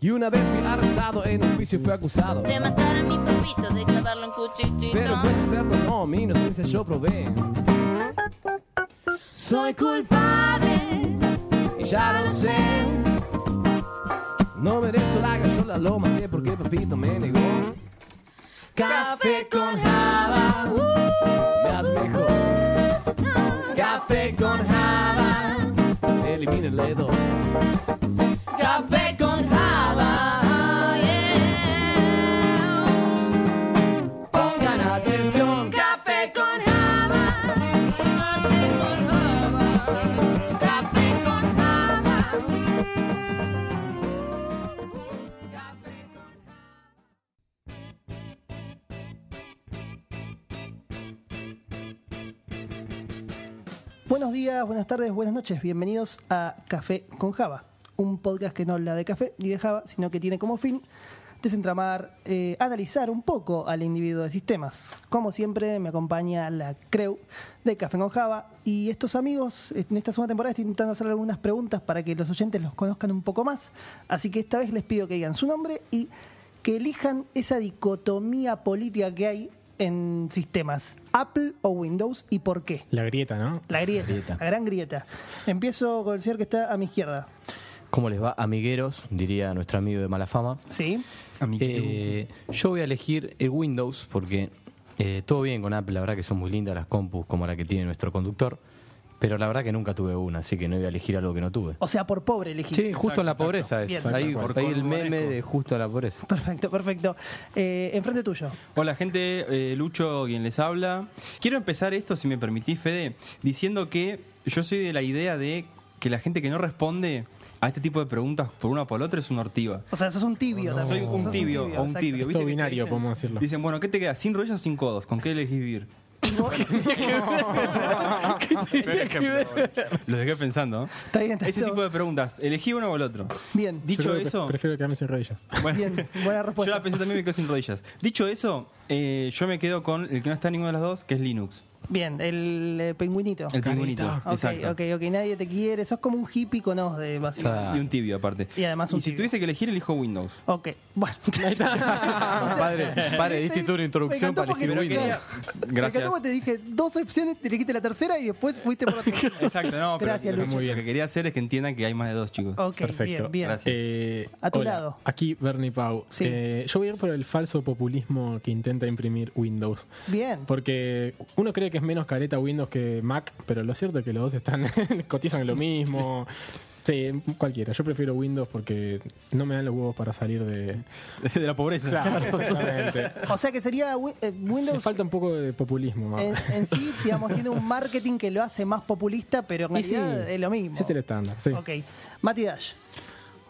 Y una vez fui arrestado en un juicio fui acusado. De matar a mi papito, de clavarlo en cuchillito. Pero pues perdonó, mi inocencia yo probé. Soy culpable, Y ya lo sé. No merezco la gallola, lo maté porque papito me negó. Café con java, das mejor. Café con java, elimina el dedo. Buenas tardes, buenas noches. Bienvenidos a Café con Java, un podcast que no habla de café ni de Java, sino que tiene como fin desentramar, eh, analizar un poco al individuo de sistemas. Como siempre, me acompaña la crew de Café con Java y estos amigos en esta segunda temporada estoy intentando hacer algunas preguntas para que los oyentes los conozcan un poco más. Así que esta vez les pido que digan su nombre y que elijan esa dicotomía política que hay en sistemas, Apple o Windows y por qué. La grieta, ¿no? La grieta, la gran grieta. Empiezo con el señor que está a mi izquierda. ¿Cómo les va, amigueros? Diría nuestro amigo de mala fama. ¿Sí? Eh, yo voy a elegir el Windows porque eh, todo bien con Apple, la verdad que son muy lindas las compus como la que tiene nuestro conductor, pero la verdad que nunca tuve una, así que no voy a elegir algo que no tuve. O sea, por pobre elegí. Sí, justo en la pobreza es. Bien. Ahí, Exacto. ahí el Por meme de justo en la pobreza. Perfecto, perfecto. Eh, enfrente tuyo. Hola gente, eh, Lucho quien les habla. Quiero empezar esto, si me permitís, Fede, diciendo que yo soy de la idea de que la gente que no responde a este tipo de preguntas por una o por la otra es un ortiva. O sea, sos un tibio No, también. Soy un tibio o un tibio. Es ¿Viste todo que te binario, dicen- podemos decirlo. Dicen, bueno, ¿qué te queda? ¿Sin rodillas o sin codos? ¿Con qué elegís vivir? Lo dejé pensando. ¿no? Está bien, está Ese todo. tipo de preguntas. Elegí uno o el otro. Bien, Yo Dicho eso, Prefiero quedarme sin rodillas. bueno, bien. Buena yo respuesta. la pensé también me quedo sin rodillas. Dicho eso, eh, yo me quedo con el que no está en ninguno de los dos, que es Linux. Bien, el eh, pingüinito. El pingüinito. Ok, Exacto. ok, ok. Nadie te quiere. Sos como un hippie con os de básicamente. Y un tibio aparte. Y además un si tibio. tuviese que elegir, elijo Windows. Ok, bueno. padre, padre, diste tú una introducción para elegir porque- Windows. Gracias. porque te dije dos opciones, te elegiste la tercera y después fuiste por otra. Exacto, no, pero Gracias, lo, Lucho. Muy bien. lo que quería hacer es que entiendan que hay más de dos, chicos. Ok, Perfecto. bien, bien. Gracias. Eh, A tu hola, lado. Aquí Bernie Pau. Sí. Eh, yo voy a ir por el falso populismo que intenta imprimir Windows. Bien. Porque uno cree que es menos careta Windows que Mac, pero lo cierto es que los dos están cotizan lo mismo. Sí, cualquiera. Yo prefiero Windows porque no me dan los huevos para salir de. de la pobreza. Claro. O sea que sería eh, Me Windows falta un poco de populismo. En, en sí, digamos, tiene un marketing que lo hace más populista, pero en Y sí, realidad es lo mismo. Es el estándar, sí. Ok. Mati Dash.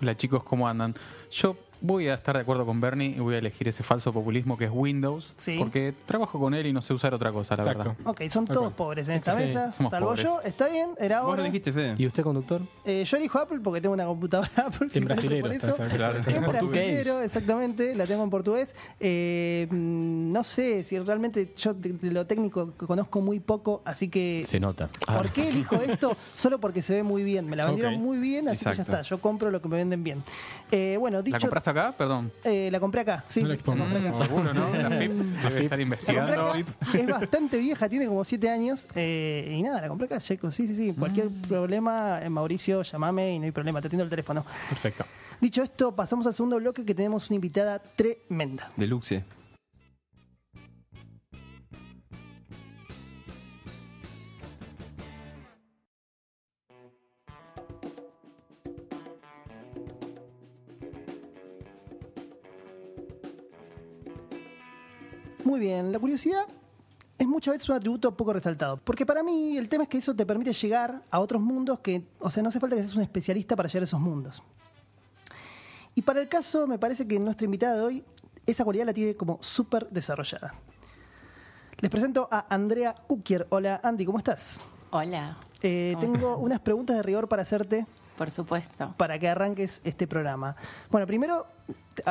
Hola chicos, ¿cómo andan? Yo voy a estar de acuerdo con Bernie y voy a elegir ese falso populismo que es Windows, Sí. porque trabajo con él y no sé usar otra cosa, la Exacto. verdad. Ok, son todos pobres en esta Sí, mesa, somos salvo pobres. yo. Está bien, era Vos ahora. lo dijiste, Fede. ¿Y usted, conductor? Eh, yo elijo Apple porque tengo una computadora Apple. En simplemente brasilero. por eso. Claro. En brasilero, exactamente, la tengo en portugués. Eh, mm, no sé si realmente yo de, lo técnico conozco muy poco, así que. Se nota. Ah, ¿Por qué elijo esto? Solo porque se ve muy bien. Me la vendieron muy bien, así que ya está. Yo compro lo que me venden bien. Eh, bueno, dicho. ¿La compraste acá? Perdón. eh, la compré acá, sí. No la la expongas. compré acá. Mm, seguro, ¿no? La FIP debe estar investigando. acá, es bastante vieja, tiene como 7 años. eh, y nada, la compré acá, Checo. Sí, sí, sí. Cualquier problema, eh, Mauricio, llamame y no hay problema, te atiendo el teléfono. Perfecto. Dicho esto, pasamos al segundo bloque que tenemos una invitada tremenda. Deluxe. Muy bien, la curiosidad es muchas veces un atributo poco resaltado. Porque para mí el tema es que eso te permite llegar a otros mundos que, o sea, no hace falta que seas un especialista para llegar a esos mundos. Y para el caso, me parece que nuestra invitada de hoy, esa cualidad la tiene como súper desarrollada. Les presento a Andrea Kukier. Hola, Andy, ¿cómo estás? Hola. Eh, tengo unas preguntas de rigor para hacerte por supuesto. para que arranques este programa. Bueno, primero,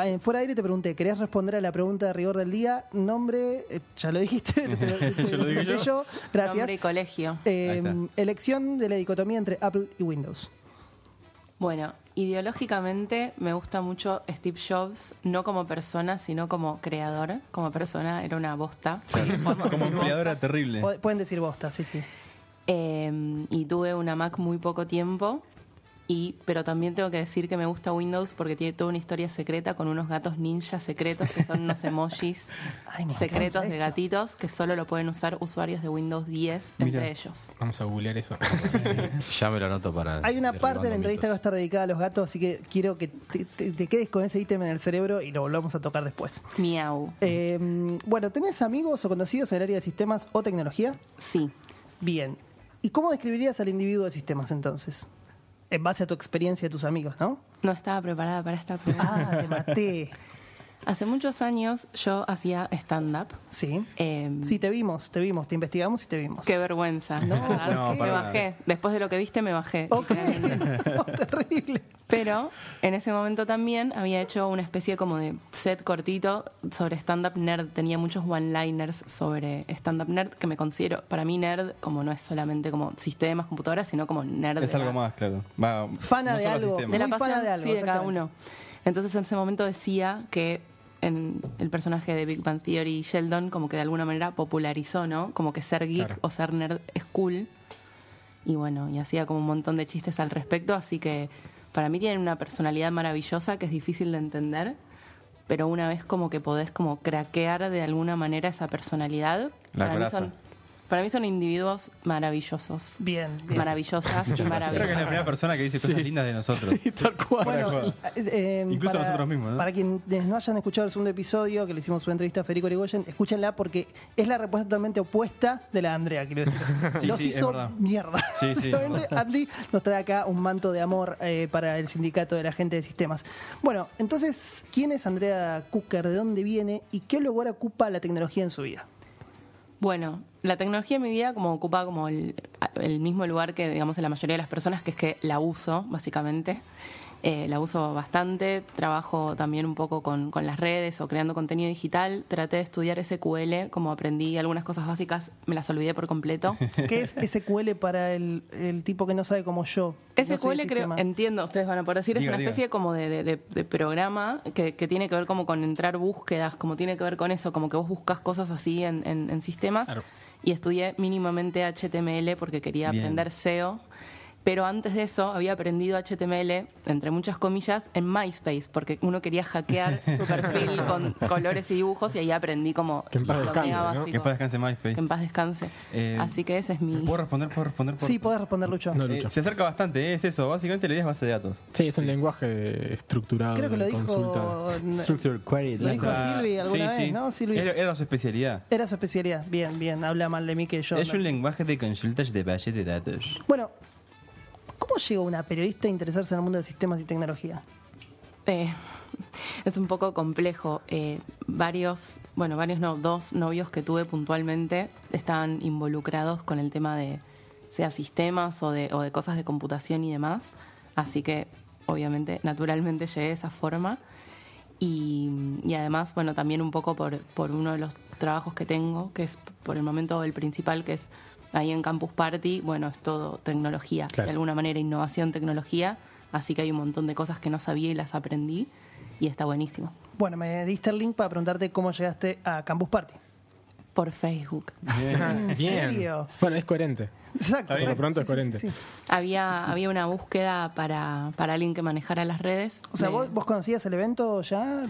eh, fuera de aire te pregunté, ¿querías responder a la pregunta de rigor del día? Nombre, eh, ya lo dijiste, te- te- te- ¿Ya lo dije yo? Gracias. Nombre y colegio. Eh, elección de la dicotomía entre Apple y Windows. Bueno, ideológicamente me gusta mucho Steve Jobs, no como persona, sino como creador. Como persona era una bosta. Podemos Como decir empleador bosta. era terrible. Pu- Pueden decir bosta, sí, sí. Eh, y tuve una Mac muy poco tiempo. Y, pero también tengo que decir que me gusta Windows porque tiene toda una historia secreta con unos gatos ninja secretos que son unos emojis Ay, secretos de gatitos que solo lo pueden usar usuarios de Windows 10 entre ellos. Vamos a googlear eso. Ya me lo anoto para. Hay una parte de la entrevista que va a estar dedicada a los gatos, así que quiero que te, te- te quedes con ese ítem en el cerebro y lo volvamos a tocar después. Miau. Eh, bueno, ¿tenés amigos o conocidos en el área de sistemas o tecnología? Sí. Bien. ¿Y cómo describirías al individuo de sistemas entonces? En base a tu experiencia y tus amigos, ¿no? No estaba preparada para esta pregunta. Ah, te maté. Hace muchos años yo hacía stand-up. Sí. Eh, Sí, te vimos, te vimos, te investigamos y te vimos. Qué vergüenza. No, ¿verdad? ¿por qué? me bajé. Después de lo que viste, me bajé. Ok. No, terrible. Pero en ese momento también había hecho una especie como de set cortito sobre stand-up nerd. Tenía muchos one-liners sobre stand-up nerd que me considero, para mí nerd, como no es solamente como sistemas, computadoras, sino como nerd. Es algo la- más, claro. Va, Fana no de algo. sistemas. De la Muy pasión, fana de algo, sí, de cada uno. Entonces en ese momento decía que en el personaje de Big Bang Theory, Sheldon, como que de alguna manera popularizó, ¿no? Como que ser geek Claro. o ser nerd es cool. Y bueno, y hacía como un montón de chistes al respecto, así que para mí tienen una personalidad maravillosa que es difícil de entender, pero una vez como que podés como craquear de alguna manera esa personalidad, La para mí, son, para mí son individuos maravillosos. Bien, bien. Maravillosas y Creo que es la maravillosas. primera persona que dice cosas lindas de nosotros. Tal cual. Bueno, Tal cual. eh, eh, Incluso para, nosotros mismos, ¿no? Para quienes no hayan escuchado el segundo episodio, que le hicimos una entrevista a Federico Origoyen, escúchenla porque es la respuesta totalmente opuesta de la de Andrea, quiero decir. Sí, nos sí, es hizo mierda. Sí, sí. Andy nos trae acá un manto de amor eh, para el sindicato de la gente de sistemas. Bueno, entonces, ¿quién es Andrea Cooker? ¿De dónde viene? ¿Y qué lugar ocupa la tecnología en su vida? Bueno, la tecnología en mi vida como ocupa como el, el mismo lugar que digamos en la mayoría de las personas, que es que la uso básicamente. Eh, la uso bastante, trabajo también un poco con, con las redes o creando contenido digital. Traté de estudiar SQL, como aprendí algunas cosas básicas, me las olvidé por completo. ¿Qué es SQL para el, el tipo que no sabe como yo? no SQL del creo, entiendo, ustedes van a poder decir, Diga, es una diga. especie como de, de- de- de programa que, que tiene que ver como con entrar búsquedas, como tiene que ver con eso, como que vos buscas cosas así en, en- en sistemas. Claro. Y estudié mínimamente HTML porque quería Bien. aprender SEO. Pero antes de eso había aprendido HTML, entre muchas comillas, en MySpace, porque uno quería hackear su perfil con colores y dibujos y ahí aprendí como Que en paz descanse, ¿no? Que en paz descanse MySpace. Que en paz descanse. Eh, Así que ese es mi... ¿Puedo responder? ¿Puedo responder? ¿Puedo Sí, podés responder, Lucho. No, Eh, Lucho. se acerca bastante, ¿eh? es eso. Básicamente la idea es base de datos. Sí, es un lenguaje estructurado Creo que lo de dijo- consulta. Structured Query Lo dijo Language. Silvi alguna sí, vez, sí. ¿no, Silvi? Era, era su especialidad. Era su especialidad. Bien, bien. Habla mal de mí que yo. es no. un lenguaje de consultas de base de datos. Bueno, ¿cómo llega una periodista a interesarse en el mundo de sistemas y tecnología? Eh, es un poco complejo. Eh, varios, bueno, varios no, dos novios que tuve puntualmente estaban involucrados con el tema de, sea sistemas o de, o de cosas de computación y demás. Así que, obviamente, naturalmente llegué de esa forma. Y, y además, bueno, también un poco por, por uno de los trabajos que tengo, que es por el momento el principal, que es ahí en Campus Party, bueno, es todo tecnología, Claro. de alguna manera innovación, tecnología, así que hay un montón de cosas que no sabía y las aprendí y está buenísimo. Bueno, me diste el link para preguntarte cómo llegaste a Campus Party. Por Facebook. ¿En Bien. serio? Bueno, es coherente. Exacto. Por lo exacto. pronto Sí, es sí, coherente. sí, sí. Había, había una búsqueda para, para alguien que manejara las redes. O sea, de- ¿vos, vos conocías el evento ya?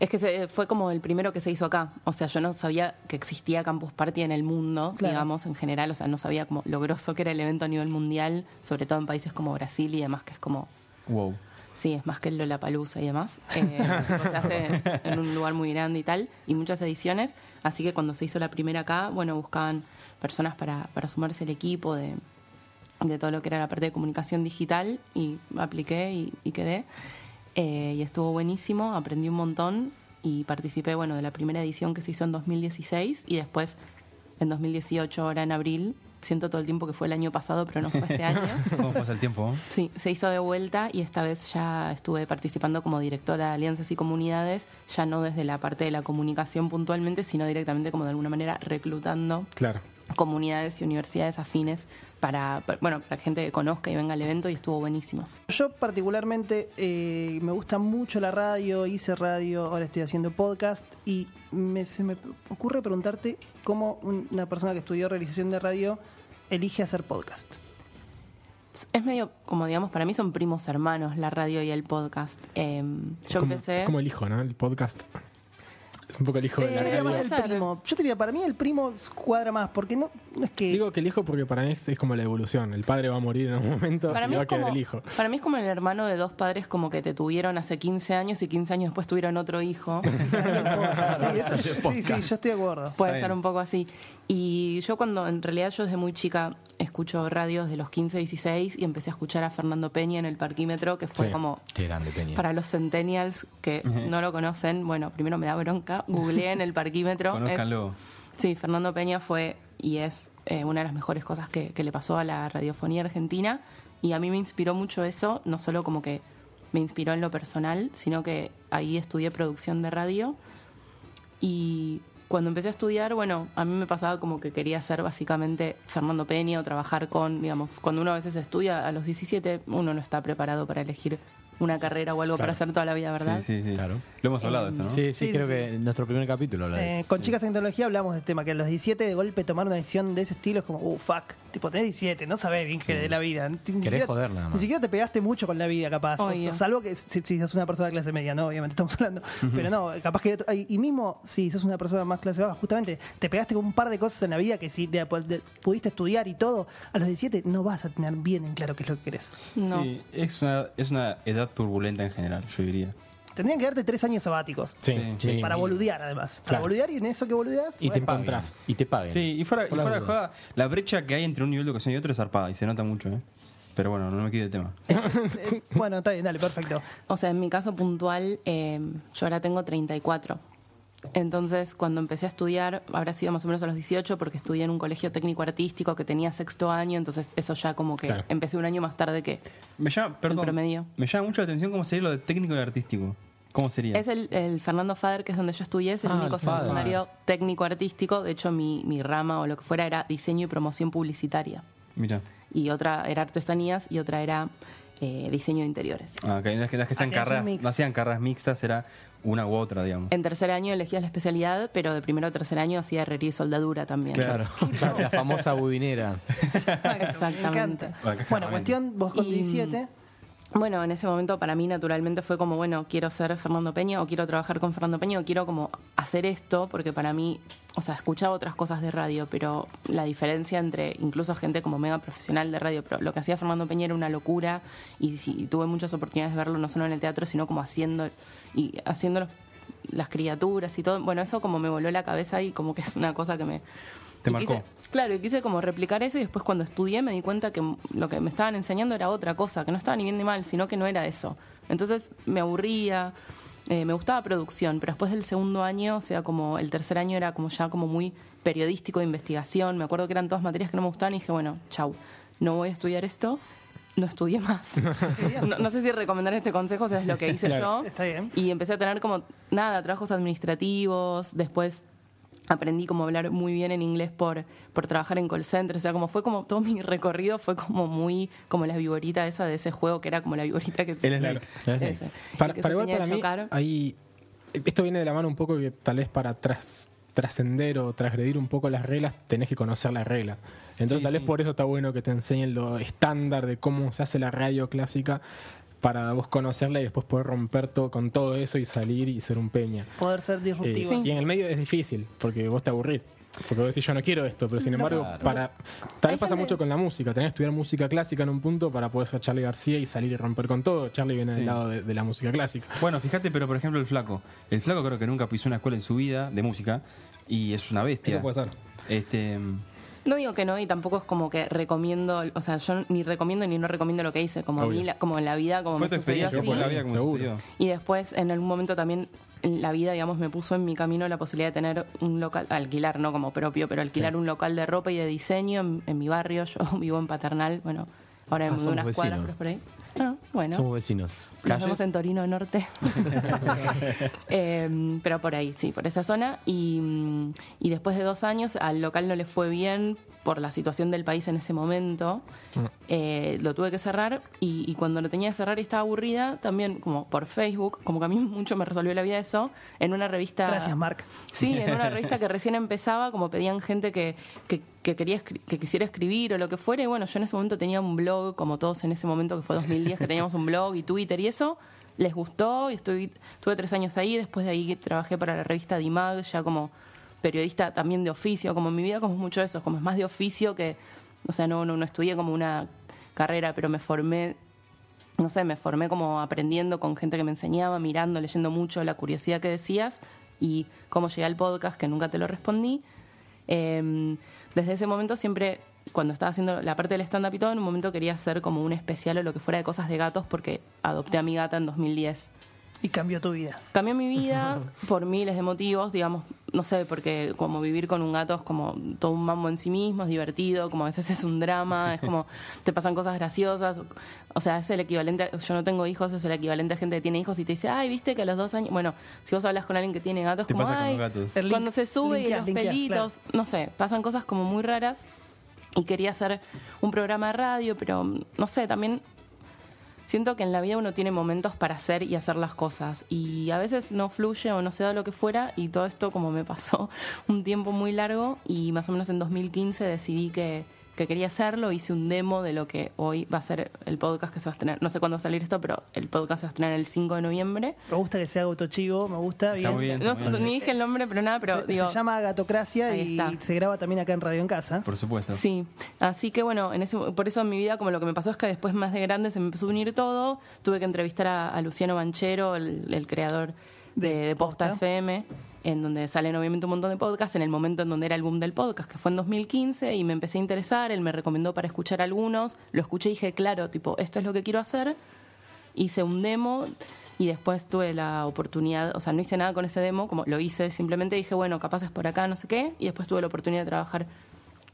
Es que se- fue como el primero que se hizo acá. O sea, yo no sabía que existía Campus Party en el mundo, Claro. digamos, en general. O sea, no sabía como lo grosso que era el evento a nivel mundial, sobre todo en países como Brasil y demás, que es como, Wow. sí, es más que el Lollapalooza y demás. Eh, se hace en un lugar muy grande y tal, y muchas ediciones. Así que cuando se hizo la primera acá, bueno, buscaban personas para, para sumarse al equipo de, de todo lo que era la parte de comunicación digital y apliqué y, y quedé. Eh, y estuvo buenísimo, aprendí un montón y participé, bueno, de la primera edición que se hizo en 2016 y después en 2018, ahora en abril, siento todo el tiempo que fue el año pasado, pero no fue este año. ¿Cómo pasa el tiempo? eh? Sí, se hizo de vuelta y esta vez ya estuve participando como directora de alianzas y comunidades, ya no desde la parte de la comunicación puntualmente, sino directamente como de alguna manera reclutando Claro. comunidades y universidades afines para, para- bueno, para gente que conozca y venga al evento y estuvo buenísimo. Yo particularmente eh, me gusta mucho la radio, hice radio, ahora estoy haciendo podcast y me- se me ocurre preguntarte cómo un- una persona que estudió realización de radio elige hacer podcast. Es medio, como digamos, para mí son primos hermanos la radio y el podcast. Eh, yo como, empecé... es como el hijo, ¿no? El podcast. Es un poco el hijo de Sí, la Yo diría más el primo. Yo diría, para mí el primo cuadra más, porque no, no es que... Digo que el hijo porque para mí es, es como la evolución. El padre va a morir en un momento Para y mí, va es a quedar como, el hijo. para mí es como el hermano de dos padres como que te tuvieron hace 15 años y 15 años después tuvieron otro hijo. Sí, eso- sí, sí, yo estoy de acuerdo. Puede Está ser bien. un poco así. Y yo cuando, en realidad yo desde muy chica escucho radios de los 15, 16 y empecé a escuchar a Fernando Peña en el parquímetro, que fue Sí. como Qué grande, Peña. para los centennials que no lo conocen, bueno, primero me da bronca, googleé en el parquímetro. es-. Sí, Fernando Peña fue y es eh, una de las mejores cosas que, que le pasó a la radiofonía argentina y a mí me inspiró mucho eso, no solo como que me inspiró en lo personal, sino que ahí estudié producción de radio y cuando empecé a estudiar, bueno, a mí me pasaba como que quería ser básicamente Fernando Peña o trabajar con, digamos, cuando uno a veces estudia a los 17, uno no está preparado para elegir una carrera o algo para hacer toda la vida, ¿verdad? Sí, sí, sí. Claro. Lo hemos hablado de esto, ¿no? Sí, sí, Sí, creo sí, que en nuestro primer capítulo Eh, con Chicas en Tecnología hablamos de este tema, que a los 17 de golpe tomar una decisión de ese estilo es como, uh, fuck. Tipo, tenés 17, no sabés bien qué de la vida. Ni siquiera- joder nada más. Ni siquiera te pegaste mucho con la vida, capaz. O Obvio. sea, salvo que si, si sos una persona de clase media, ¿no? Obviamente estamos hablando. Pero no, capaz que... otro- y y mismo si sos una persona más clase baja, justamente te pegaste con un par de cosas en la vida que si de- de- pudiste estudiar y todo, a los 17 no vas a tener bien en claro qué es lo que querés. No. Sí, es una, es una edad turbulenta en general, yo diría. Tendrían que darte tres años sabáticos. Sí, Sí. sí. Para boludear, además. Para Claro. boludear y en eso que boludeas... Y te bueno, encontrás. Y te paguen. Sí, y fuera, y Por fuera de joda, la brecha que hay entre un nivel de educación y otro es zarpada y se nota mucho, ¿eh? Pero bueno, no me quede el tema. eh, bueno, está bien, dale, perfecto. O sea, en mi caso puntual, eh, yo ahora tengo 34. Entonces, cuando empecé a estudiar, habrá sido más o menos a los 18, porque estudié en un colegio técnico artístico que tenía sexto año, entonces eso ya como que Claro. empecé un año más tarde que... Me llama, perdón, promedio. me llama mucho la atención cómo sería lo de técnico y artístico. ¿Cómo sería? Es el, el Fernando Fader, que es donde yo estudié, es el Ah, único el secundario técnico artístico. De hecho, mi, mi rama o lo que fuera era diseño y promoción publicitaria. Mira. Y otra era artesanías y otra era eh, diseño de interiores. Ah, que no es que, no es que sean carreras, no hacían carreras mixtas, era una u otra, digamos. En tercer año elegías la especialidad, pero de primero a tercer año hacía herrería y soldadura también. Claro. La famosa bubinera. Me Exactamente. encanta. Bueno, cuestión, vos con Y- 17. Bueno, en ese momento para mí naturalmente fue como, bueno, quiero ser Fernando Peña o quiero trabajar con Fernando Peña o quiero como hacer esto, porque para mí, o sea, escuchaba otras cosas de radio, pero la diferencia entre incluso gente como mega profesional de radio, pero lo que hacía Fernando Peña era una locura y, y tuve muchas oportunidades de verlo no solo en el teatro, sino como haciendo y haciendo los- las criaturas y todo. Bueno, eso como me voló la cabeza y como que es una cosa que me... Te y marcó. quise- Claro, y quise como replicar eso y después cuando estudié me di cuenta que lo que me estaban enseñando era otra cosa, que no estaba ni bien ni mal, sino que no era eso. Entonces me aburría, eh, me gustaba producción, pero después del segundo año, o sea, como el tercer año era como ya como muy periodístico de investigación, me acuerdo que eran todas materias que no me gustaban y dije, bueno, chau, no voy a estudiar esto. No estudié más. no, no sé si recomendar este consejo, o sea, es lo que hice Claro. yo. Está bien. Y empecé a tener como, nada, trabajos administrativos, después aprendí como hablar muy bien en inglés por, por trabajar en call center, o sea, como fue como todo mi recorrido fue como muy como la viborita esa de ese juego que era como la viborita que El se- Snake. ese, Para, y que para se igual para mí, hay, esto viene de la mano un poco que tal vez para tras- trascender o transgredir un poco las reglas tenés que conocer las reglas. Entonces Sí, tal vez sí. por eso está bueno que te enseñen lo estándar de cómo se hace la radio clásica para vos conocerla y después poder romper todo con todo eso y salir y ser un peña. Poder ser Eh, disruptivo. Y en el medio es difícil, porque vos te aburrís. Porque vos decís, yo no quiero esto, pero sin embargo, Claro. para tal Hay vez pasa gente- mucho con la música. Tenés que estudiar música clásica en un punto para poder ser Charlie García y salir y romper con todo. Charlie viene Sí. del lado de, de la música clásica. Bueno, fíjate, pero por ejemplo el flaco. El flaco creo que nunca pisó una escuela en su vida de música y es una bestia. Eso puede ser. Este, No digo que no y tampoco es como que recomiendo, o sea, yo ni recomiendo ni no recomiendo lo que hice, como a mí, la- como en la vida, como fue me tu sucedió así. la vida como Seguro. sucedió. Y después, en algún momento también, la vida, digamos, me puso en mi camino la posibilidad de tener un local, alquilar, no como propio, pero alquilar un local de ropa y de diseño en, en mi barrio. Yo vivo en Paternal, bueno, ahora Ah, me mudé somos unas cuadras, pero por ahí. Ah, bueno. Somos vecinos. Nos vemos en Torino Norte. Eh, pero por ahí, sí, por esa zona. Y, mm, y después de dos años al local no le fue bien por la situación del país en ese momento. Eh, lo tuve que cerrar y, y cuando lo tenía que cerrar y estaba aburrida, también como por Facebook, como que a mí mucho me resolvió la vida eso, en una revista... Gracias, Mark. Sí, en una revista que recién empezaba, como pedían gente que, que, que quería que quisiera escribir o lo que fuera. Y bueno, yo en ese momento tenía un blog, como todos en ese momento que fue 2010, que teníamos un blog y Twitter y eso. Les gustó y estuve, estuve tres años ahí. Después de ahí trabajé para la revista Dimag, ya como periodista también de oficio. Como en mi vida, como es mucho eso, como es más de oficio que. O sea, no, no, no estudié como una carrera, pero me formé no sé, me formé como aprendiendo con gente que me enseñaba, mirando, leyendo mucho, la curiosidad que decías y cómo llegué al podcast, que nunca te lo respondí. Eh, desde ese momento siempre, cuando estaba haciendo la parte del stand-up y todo, en un momento quería hacer como un especial o lo que fuera de cosas de gatos porque adopté a mi gata en 2010. Y cambió tu vida. Cambió mi vida por miles de motivos, digamos, no sé, porque como vivir con un gato es como todo un mambo en sí mismo, es divertido, como a veces es un drama, es como te pasan cosas graciosas, o sea, es el equivalente, a- yo no tengo hijos, es el equivalente a gente que tiene hijos y te dice, ay, viste que a los dos años, bueno, si vos hablas con alguien que tiene gatos, como, ay, gatos. Cuando se sube y los linkeas, pelitos, no sé, pasan cosas como muy raras y quería hacer un programa de radio, pero no sé, también siento que en la vida uno tiene momentos para hacer y hacer las cosas. Y a veces no fluye o no se da lo que fuera y todo esto como me pasó un tiempo muy largo y más o menos en 2015 decidí que, que quería hacerlo, hice un demo de lo que hoy va a ser el podcast que se va a estrenar, no sé cuándo va a salir esto, pero el podcast se va a estrenar el 5 de noviembre. Me gusta que sea autochivo, me gusta. Está muy bien. No, bien. ni dije el nombre, pero nada, pero se, digo... se llama Gatocracia y está. se graba también acá en Radio en Casa. Por supuesto. Sí, así que bueno, en ese, por eso en mi vida como lo que me pasó es que después más de grande se me empezó a unir todo, tuve que entrevistar a, a Luciano Banchero, el, el creador de, de Posta Posta. FM, en donde salen obviamente un montón de podcasts, en el momento en donde era el boom del podcast, que fue en 2015, y me empecé a interesar, él me recomendó para escuchar algunos, lo escuché y dije, claro, tipo, esto es lo que quiero hacer, hice un demo y después tuve la oportunidad, o sea, no hice nada con ese demo, como lo hice, simplemente dije, bueno, capaz es por acá, no sé qué, y después tuve la oportunidad de trabajar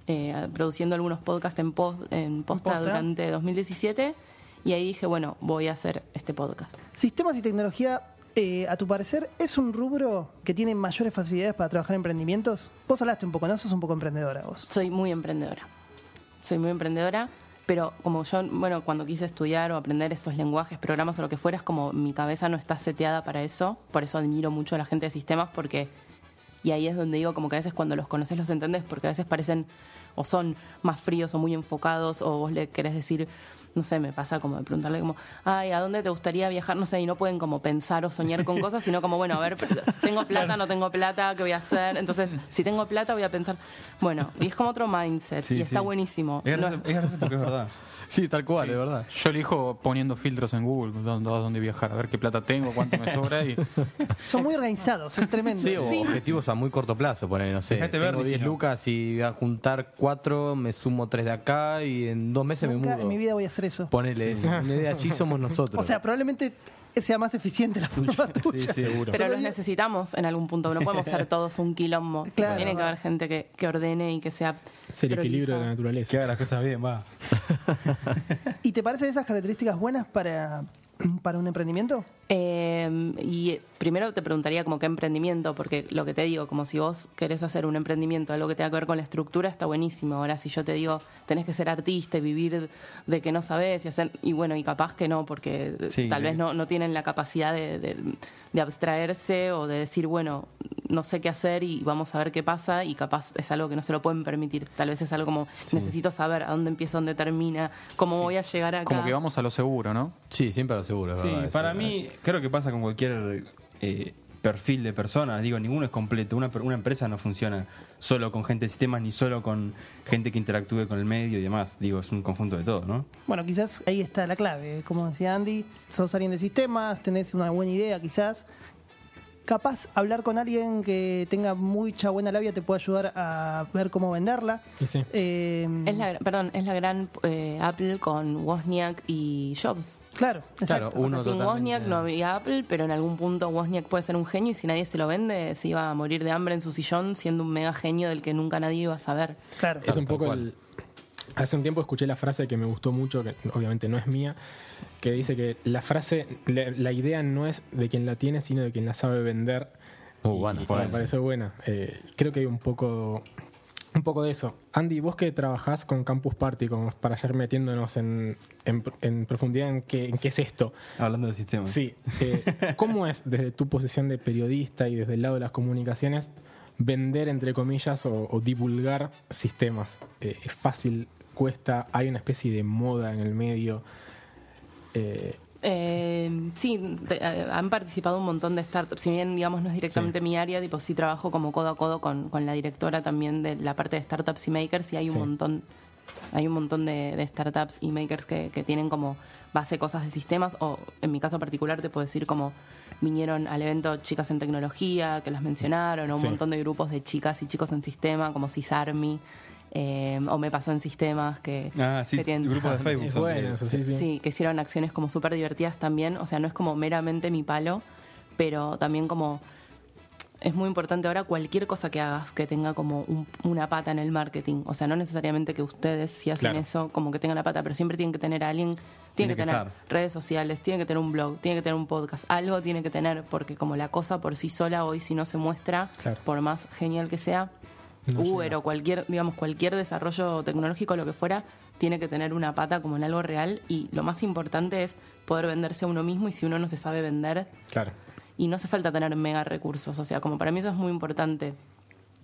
eh, produciendo algunos podcasts en, pos- en posta, posta. durante 2017 y ahí dije, bueno, voy a hacer este podcast. Sistemas y tecnología, eh, a tu parecer, ¿es un rubro que tiene mayores facilidades para trabajar en emprendimientos? Vos hablaste un poco, ¿no? Sos un poco emprendedora vos. Soy muy emprendedora. Soy muy emprendedora, pero como yo, bueno, cuando quise estudiar o aprender estos lenguajes, programas o lo que fuera, es como mi cabeza no está seteada para eso. Por eso admiro mucho a la gente de sistemas, porque. Y ahí es donde digo, como que a veces cuando los conoces los entendés, porque a veces parecen o son más fríos o muy enfocados, o vos le querés decir, no sé, me pasa como de preguntarle como, ay, ¿a dónde te gustaría viajar? No sé, y no pueden como pensar o soñar con cosas, sino como, bueno, a ver, tengo plata, no tengo plata, ¿qué voy a hacer? Entonces, si tengo plata, voy a pensar, bueno, y es como otro mindset, Sí, y está sí. buenísimo. Es No gracioso, es gracioso porque es verdad. Sí, tal cual, de verdad. Yo elijo poniendo filtros en Google, dónde, dónde viajar, a ver qué plata tengo, cuánto me sobra. Y Son muy organizados, es tremendo. Sí, o Sí. objetivos a muy corto plazo, poner, no sé, Dejate ver, tengo 10 Licino. lucas y voy a juntar 4, me sumo 3 de acá y en dos meses me mudo. en mi vida voy a hacer eso. Ponele, así somos nosotros. O sea, probablemente sea más eficiente la forma tuya. sí, seguro. Pero los necesitamos en algún punto, no podemos ser todos un quilombo. Claro. Tiene que haber gente que, que ordene y que sea. Es el equilibrio de la naturaleza. Que haga las cosas bien, va. ¿Y te parecen esas características buenas para, para un emprendimiento? Eh, y primero te preguntaría como qué emprendimiento, porque lo que te digo, como si vos querés hacer un emprendimiento, algo que tenga que ver con la estructura, está buenísimo. Ahora, si yo te digo, tenés que ser artista y vivir de que no sabés y hacer, y bueno, y capaz que no, porque Sí, tal vez no, no tienen la capacidad de, de- de abstraerse o de decir, bueno, no sé qué hacer y vamos a ver qué pasa, y capaz es algo que no se lo pueden permitir. Tal vez es algo como, necesito saber a dónde empieza, dónde termina, cómo voy a llegar acá. como que vamos a lo seguro, ¿no? Sí, siempre lo seguro, es Sí, verdad, para mí, creo que pasa con cualquier eh, perfil de persona. Digo, ninguno es completo. Una, per- una empresa no funciona solo con gente de sistemas ni solo con gente que interactúe con el medio y demás. Digo, es un conjunto de todo, ¿no? Bueno, quizás ahí está la clave. Como decía Andy, sos alguien de sistemas, tenés una buena idea quizás. Capaz hablar con alguien que tenga mucha buena labia te puede ayudar a ver cómo venderla. Y sí. Eh, Es la, perdón, es la gran eh, Apple con Wozniak y Jobs. Claro, Claro, exacto. uno o sea, sin Wozniak no había Apple, pero en algún punto Wozniak puede ser un genio y si nadie se lo vende, se iba a morir de hambre en su sillón siendo un mega genio del que nunca nadie iba a saber. Claro. Es un poco el. Hace un tiempo escuché la frase que me gustó mucho, que obviamente no es mía, que dice que la frase, la, la idea no es de quien la tiene, sino de quien la sabe vender. Muy Y- buena y frase. me pareció buena. Eh, creo que hay un poco, un poco de eso. Andy, vos que trabajás con Campus Party, como para ya ir metiéndonos en, en- en profundidad en qué, en qué es esto. Hablando de sistemas. Sí. eh, ¿Cómo es desde tu posición de periodista y desde el lado de las comunicaciones vender, entre comillas, o, o divulgar sistemas? Eh, ¿Es fácil? ¿Cuesta? ¿Hay una especie de moda en el medio? Eh, Eh, sí, te- eh, han participado un montón de startups. Si bien, digamos, no es directamente Sí. mi área, tipo, sí trabajo como codo a codo con, con la directora también de la parte de startups y makers y hay un Sí. montón hay un montón de, de startups y makers que, que tienen como base cosas de sistemas o en mi caso particular te puedo decir como vinieron al evento chicas en tecnología que las mencionaron o un Sí. montón de grupos de chicas y chicos en sistema como CISARMI eh, o me pasó en sistemas que, Ah, sí, que tienen grupos de Facebook. es son bueno, de- eso sí, sí. Sí, que hicieron acciones como súper divertidas también. O sea, no es como meramente mi palo, pero también como es muy importante ahora cualquier cosa que hagas que tenga como un- una pata en el marketing. O sea, no necesariamente que ustedes, si hacen Claro. eso, como que tengan la pata, pero siempre tienen que tener a alguien, tiene, Tiene que, que tener estar. redes sociales, tiene que tener un blog, tiene que tener un podcast, algo tiene que tener, porque como la cosa por sí sola hoy si no se muestra, Claro. por más genial que sea, No Uber o cualquier, digamos, cualquier desarrollo tecnológico, lo que fuera, tiene que tener una pata como en algo real y lo más importante es poder venderse a uno mismo y si uno no se sabe vender, Claro. y no hace falta tener mega recursos, o sea, como para mí eso es muy importante.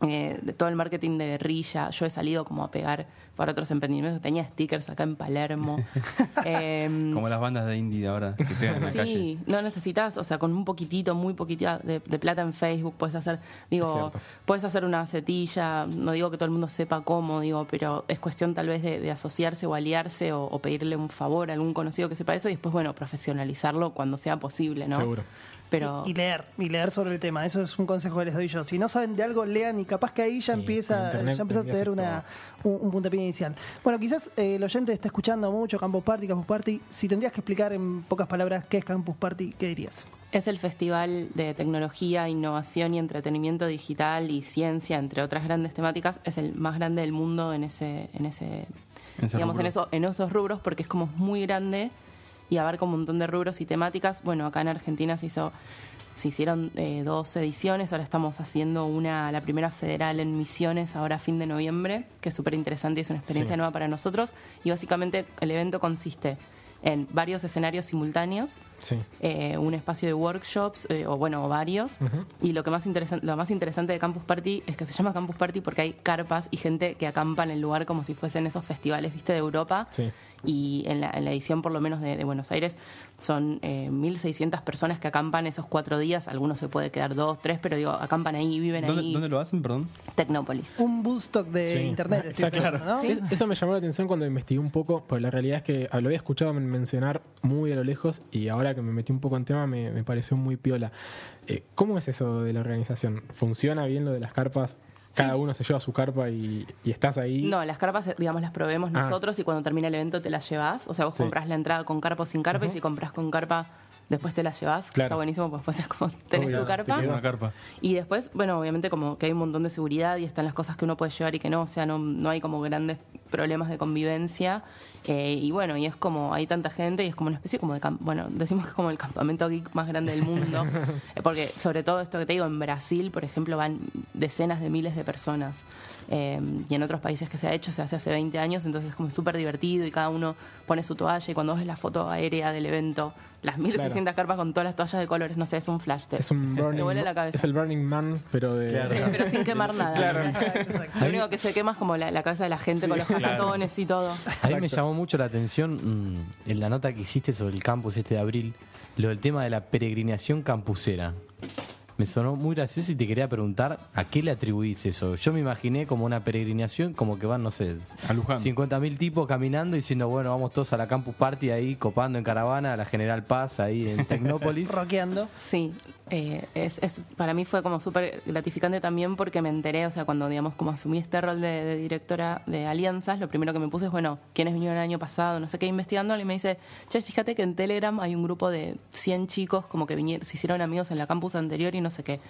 Eh, de todo el marketing de guerrilla, yo he salido como a pegar para otros emprendimientos, tenía stickers acá en Palermo. Em, Como las bandas de indie de ahora que pegan en la calle. Sí, no necesitas, o sea, con un poquitito, muy poquitito de, de plata en Facebook puedes hacer, digo, puedes hacer una setilla, no digo que todo el mundo sepa cómo, digo, pero es cuestión tal vez de, de asociarse o aliarse o, o pedirle un favor a algún conocido que sepa eso y después, bueno, profesionalizarlo cuando sea posible, ¿no? Seguro. Pero Y leer, y leer sobre el tema. Eso es un consejo que les doy yo. Si no saben de algo, lean y capaz que ahí ya Sí, empieza, ya empieza a tener una, un, un puntapié inicial. Bueno, quizás eh, el oyente está escuchando mucho Campus Party, Campus Party. Si tendrías que explicar en pocas palabras qué es Campus Party, ¿qué dirías? Es el festival de tecnología, innovación y entretenimiento digital y ciencia, entre otras grandes temáticas. Es el más grande del mundo en ese, en ese, En ese digamos, en, eso, en esos rubros, porque es como muy grande y abarca un montón de rubros y temáticas. Bueno, acá en Argentina se hizo, se hicieron eh, dos ediciones, ahora estamos haciendo una, la primera federal en Misiones, ahora a fin de noviembre, que es súper interesante y es una experiencia Sí. nueva para nosotros. Y básicamente el evento consiste en varios escenarios simultáneos Sí. eh, un espacio de workshops, eh, o bueno, varios. Y lo que más interesante, lo más interesante de Campus Party es que se llama Campus Party porque hay carpas y gente que acampa en el lugar como si fuesen esos festivales, viste, de Europa. Sí. Y en la, en la edición, por lo menos de, de Buenos Aires, son eh, 1.600 personas que acampan esos cuatro días. Algunos se puede quedar dos, tres, pero digo, acampan ahí, viven ¿Dónde, ahí. dónde lo hacen, perdón? Tecnópolis. Un Woodstock de Sí. internet. Ah, pensando, ¿no? Es- eso me llamó la atención cuando investigué un poco, porque la realidad es que lo había escuchado men- mencionar muy a lo lejos y ahora que me metí un poco en tema me, me pareció muy piola. Eh, ¿Cómo es eso de la organización? ¿Funciona bien lo de las carpas? ¿Cada uno se lleva su carpa y, y estás ahí? No, las carpas, digamos, las probemos Ah. nosotros y cuando termina el evento te las llevas. O sea, vos Sí. compras la entrada con carpa o sin carpa y si compras con carpa, después te la llevas. Claro. Está buenísimo, pues después es como tenés Obvio, tu te carpa. queda. Una carpa. Y después, bueno, obviamente como que hay un montón de seguridad y están las cosas que uno puede llevar y que no, o sea, no, no hay como grandes problemas de convivencia. Eh, y bueno, y es como, hay tanta gente y es como una especie como de, bueno, decimos que es como el campamento geek más grande del mundo. Eh, porque sobre todo esto que te digo, en Brasil, por ejemplo, van decenas de miles de personas. Eh, y en otros países que se ha hecho se hace hace 20 años, entonces es como súper divertido y cada uno pone su toalla y cuando ves la foto aérea del evento, las 1600 carpas con todas las toallas de colores, no sé, es un flash. Te, Es un te Burning la cabeza. Es el Burning Man, pero de. Eh, pero sin quemar nada. Exacto, exacto. Lo único que se quema es como la, la cabeza de la gente con los cartones y todo. A mí me llamó mucho la atención mm, en la nota que hiciste sobre el campus este de abril, lo del tema de la peregrinación campusera. Me sonó muy gracioso y te quería preguntar a qué le atribuís eso. Yo me imaginé como una peregrinación, como que van, no sé, A Luján. 50.000 tipos caminando y diciendo, bueno, vamos todos a la campus party ahí, copando en caravana, a la General Paz, ahí en Tecnópolis. Rockeando. Sí, eh, es, es- para mí fue como súper gratificante también porque me enteré, o sea, cuando, digamos, como asumí este rol de, de directora de alianzas, lo primero que me puse es, bueno, ¿quiénes vinieron el año pasado? No sé qué, investigando, y me dice, che, fíjate que en Telegram hay un grupo de 100 chicos como que vinieron, se hicieron amigos en la campus anterior y no sé qué.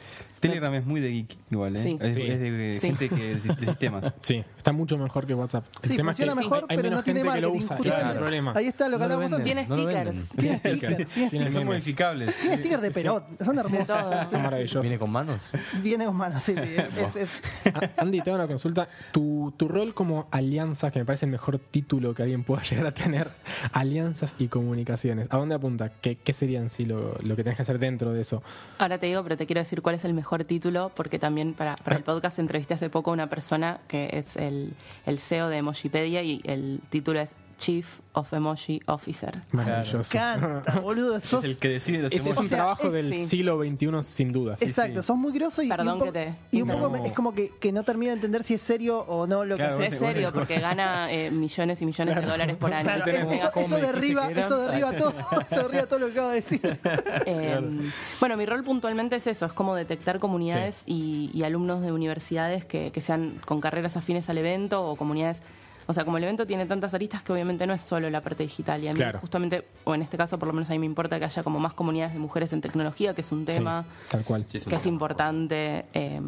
Telegram es muy de geek, igual, ¿eh? Sí. Es, Sí. es de Sí. gente que de, de sistemas. Sí, está mucho mejor que WhatsApp. El Sí, tema es que funciona mejor, hay- pero no tiene gente que lo marketing. usa, el problema. Ahí está lo que No lo hablábamos antes. Tiene stickers. Tiene stickers, tiene Tiene stickers. Son modificables. Tiene stickers de pelot, son hermosos. todo. Son maravillosos. ¿Viene con manos? Viene con manos, sí, sí. Es, es- es- A- Andy, te hago una consulta. Tu, tu rol como alianzas, que me parece el mejor título que alguien pueda llegar a tener, alianzas y comunicaciones. ¿A dónde apunta? ¿Qué, qué sería en sí lo, lo que tenés que hacer dentro de eso? Ahora te digo, pero te quiero decir cuál es el mejor título, porque también para, para el podcast entrevisté hace poco a una persona que es el, el CEO de Emojipedia y el título es Chief of Emoji Officer. Maravilloso. canta, boludo. Sos, Es el que decide los Es, es un O sea, trabajo es- del sí. siglo XXI sin duda. Exacto, sos muy groso y, y Perdón un, po- que te- y un No. poco es como que, que no termino de entender si es serio o no lo Claro, que es haces. bueno, serio, porque gana eh, millones y millones de dólares por año. Claro, eso, derriba, eso derriba todo, eso derriba todo lo que acabo de decir. Eh, Bueno, mi rol puntualmente es eso, es como detectar comunidades y, y alumnos de universidades que, que sean con carreras afines al evento o comunidades... O sea, como el evento tiene tantas aristas que obviamente no es solo la parte digital. Y a mí Claro. justamente, o en este caso por lo menos a mí me importa que haya como más comunidades de mujeres en tecnología, que es un Sí, tema tal cual. Sí, que es importante, eh,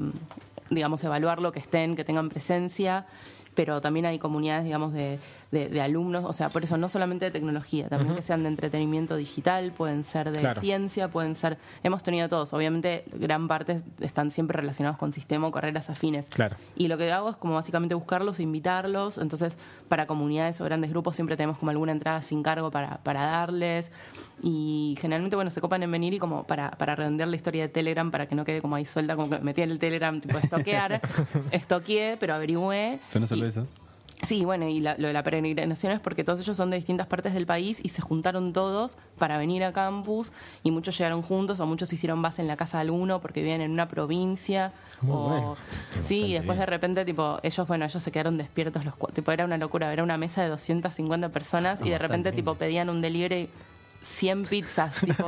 digamos, evaluarlo, que estén, que tengan presencia, pero también hay comunidades, digamos, de, de- de alumnos, o sea, por eso no solamente de tecnología, también que sean de entretenimiento digital, pueden ser de Claro. ciencia, pueden ser, hemos tenido todos, obviamente gran parte están siempre relacionados con sistema o carreras afines. Claro. Y lo que hago es como básicamente buscarlos e invitarlos. Entonces, para comunidades o grandes grupos siempre tenemos como alguna entrada sin cargo para, para darles. Y generalmente, bueno, se copan en venir y como para, para redondear la historia de Telegram, para que no quede como ahí suelta, como que metí en el Telegram, tipo, estoquear. estoqueé, pero averigüé. Y- eso. Sí, bueno, y la- lo de la peregrinación es porque todos ellos son de distintas partes del país y se juntaron todos para venir a campus y muchos llegaron juntos o muchos hicieron base en la casa de alguno porque vivían en una provincia. Muy o, bueno. Sí, y después de repente, tipo, ellos, bueno, ellos se quedaron despiertos los cuatro. Tipo, era una locura, era una mesa de 250 personas y de repente, tipo, pedían un delivery 100 pizzas, tipo,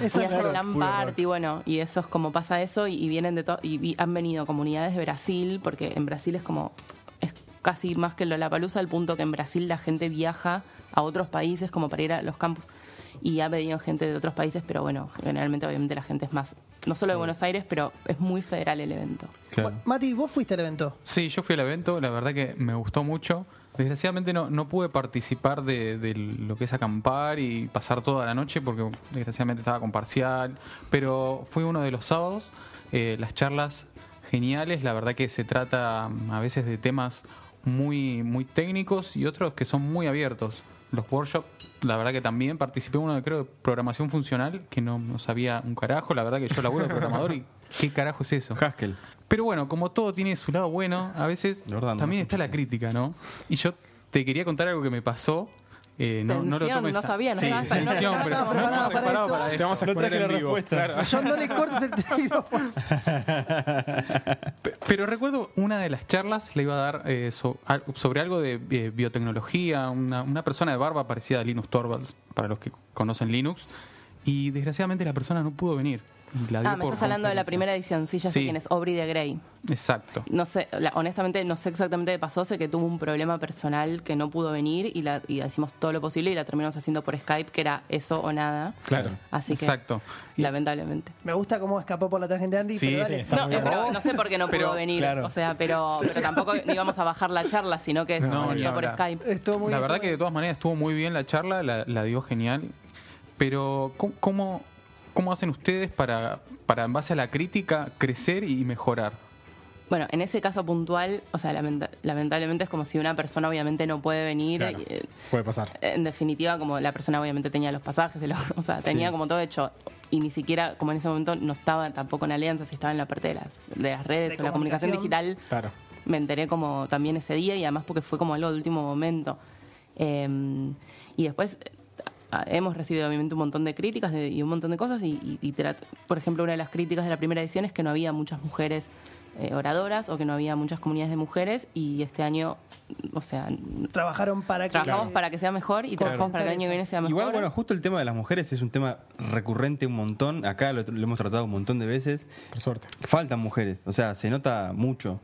y hacen. LAN party, bueno, y eso es como pasa eso, y, y vienen de todo, y, han venido comunidades de Brasil, porque en Brasil es como, es casi más que la palusa al punto que en Brasil la gente viaja a otros países como para ir a los campus. Y ha venido gente de otros países, pero bueno, generalmente obviamente la gente es más, no solo de Buenos Aires, pero es muy federal el evento. Claro. Mati, vos fuiste al evento. Sí, yo fui al evento, la verdad que me gustó mucho. Desgraciadamente no, no pude participar de, de lo que es acampar y pasar toda la noche porque desgraciadamente estaba con parcial, pero fue uno de los sábados. Eh, las charlas geniales, la verdad que se trata mm, a veces de temas muy, muy técnicos y otros que son muy abiertos. Los workshops, la verdad que también participé en uno de creo de programación funcional, que no, no sabía un carajo, la verdad que yo laburo de programador y ¿qué carajo es eso? Haskell. Pero bueno, como todo tiene su lado bueno, a veces La verdad, no también está la crítica, ¿no? Y yo te quería contar algo que me pasó. Eh, no, no lo Tensión, tomes no sabía, no sí, estaba- no tensión, pero no para esto. para Te vamos a No en la vivo. respuesta. Claro. John, no le cortes el. Pe- Pero recuerdo una de las charlas le iba a dar eh, so- sobre algo de eh, biotecnología, una, una persona de barba parecida a Linus Torvalds, para los que conocen Linux, y desgraciadamente la persona no pudo venir. La Ah, me estás hablando de la primera edición, sí, ya sé Sí. quién es, Aubrey de Grey. Exacto. No sé, la- honestamente no sé exactamente qué pasó, sé que tuvo un problema personal que no pudo venir y, la, y hicimos todo lo posible y la terminamos haciendo por Skype, que era eso o nada. Claro. Así que, Exacto. Lamentablemente. Me gusta cómo escapó por la tangente de Andy, Sí, pero sí, dale. está No, pero sé por qué no Pero, pudo venir, claro. o sea, pero, pero tampoco íbamos a bajar la charla, sino que se No, por. Skype. Estuvo muy la bien, verdad que de todas maneras estuvo muy bien la charla, la, la dio genial. Pero ¿cómo, cómo, hacen ustedes para, para, en base a la crítica, crecer y mejorar? Bueno, en ese caso puntual, o sea, lamenta- lamentablemente es como si una persona obviamente no puede venir. Claro. y, eh, Puede pasar. en definitiva, como la persona obviamente tenía los pasajes, o sea, tenía como todo hecho. Y ni siquiera, como en ese momento, no estaba tampoco en alianza, si estaba en la parte de las, de las redes De o la comunicación digital. Claro. Me enteré como también ese día y además porque fue como algo de último momento. Eh, y después, hemos recibido obviamente un montón de críticas de- y un montón de cosas. Y, y- por ejemplo, una de las críticas de la primera edición es que no había muchas mujeres eh, oradoras o que no había muchas comunidades de mujeres. Y este año, o sea, Trabajaron para que. trabajamos para que sea mejor y trabajamos para que el año que viene sea mejor. Igual, bueno, justo el tema de las mujeres es un tema recurrente un montón. Acá lo, lo hemos tratado un montón de veces. Por suerte. Faltan mujeres, o sea, se nota mucho.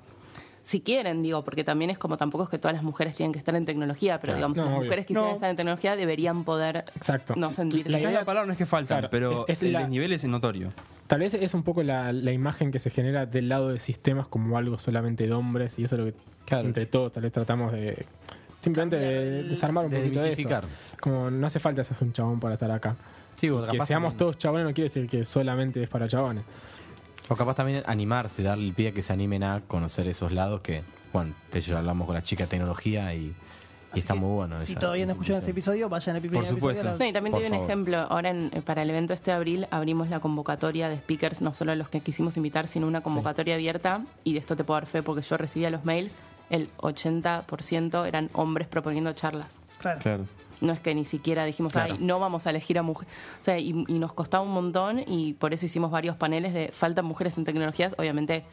Si quieren, digo, porque también es como tampoco es que todas las mujeres tienen que estar en tecnología, pero digamos, No, si las obvio. mujeres quisieran No. estar en tecnología deberían poder Exacto. no sentirse. La Quizás idea- la palabra no es que faltan, Claro, pero es- es el la- desnivel es notorio. Tal vez es un poco la, la imagen que se genera del lado de sistemas como algo solamente de hombres y eso es lo que Claro. entre todos tal vez tratamos de simplemente de desarmar un de poquito de eso. Como no hace falta ser un chabón para estar acá. Sí, que seamos también- todos chabones no quiere decir que solamente es para chabones. O capaz también animarse, darle el pie a que se animen a conocer esos lados que, bueno, de hecho ya hablamos con la chica de tecnología y, está que, muy bueno. Si esa- todavía no escucharon ese episodio, vayan al primer Por episodio. supuesto. las- No, y también Por te doy un ejemplo. Ahora, en- para el evento este abril, abrimos la convocatoria de speakers, no solo a los que quisimos invitar, sino una convocatoria abierta. Y de esto te puedo dar fe porque yo recibía los mails. El 80% eran hombres proponiendo charlas. Claro. Claro. No es que ni siquiera dijimos, Claro. "Ay, no vamos a elegir a mujer. O sea, y, y nos costaba un montón y por eso hicimos varios paneles de faltan mujeres en tecnologías, obviamente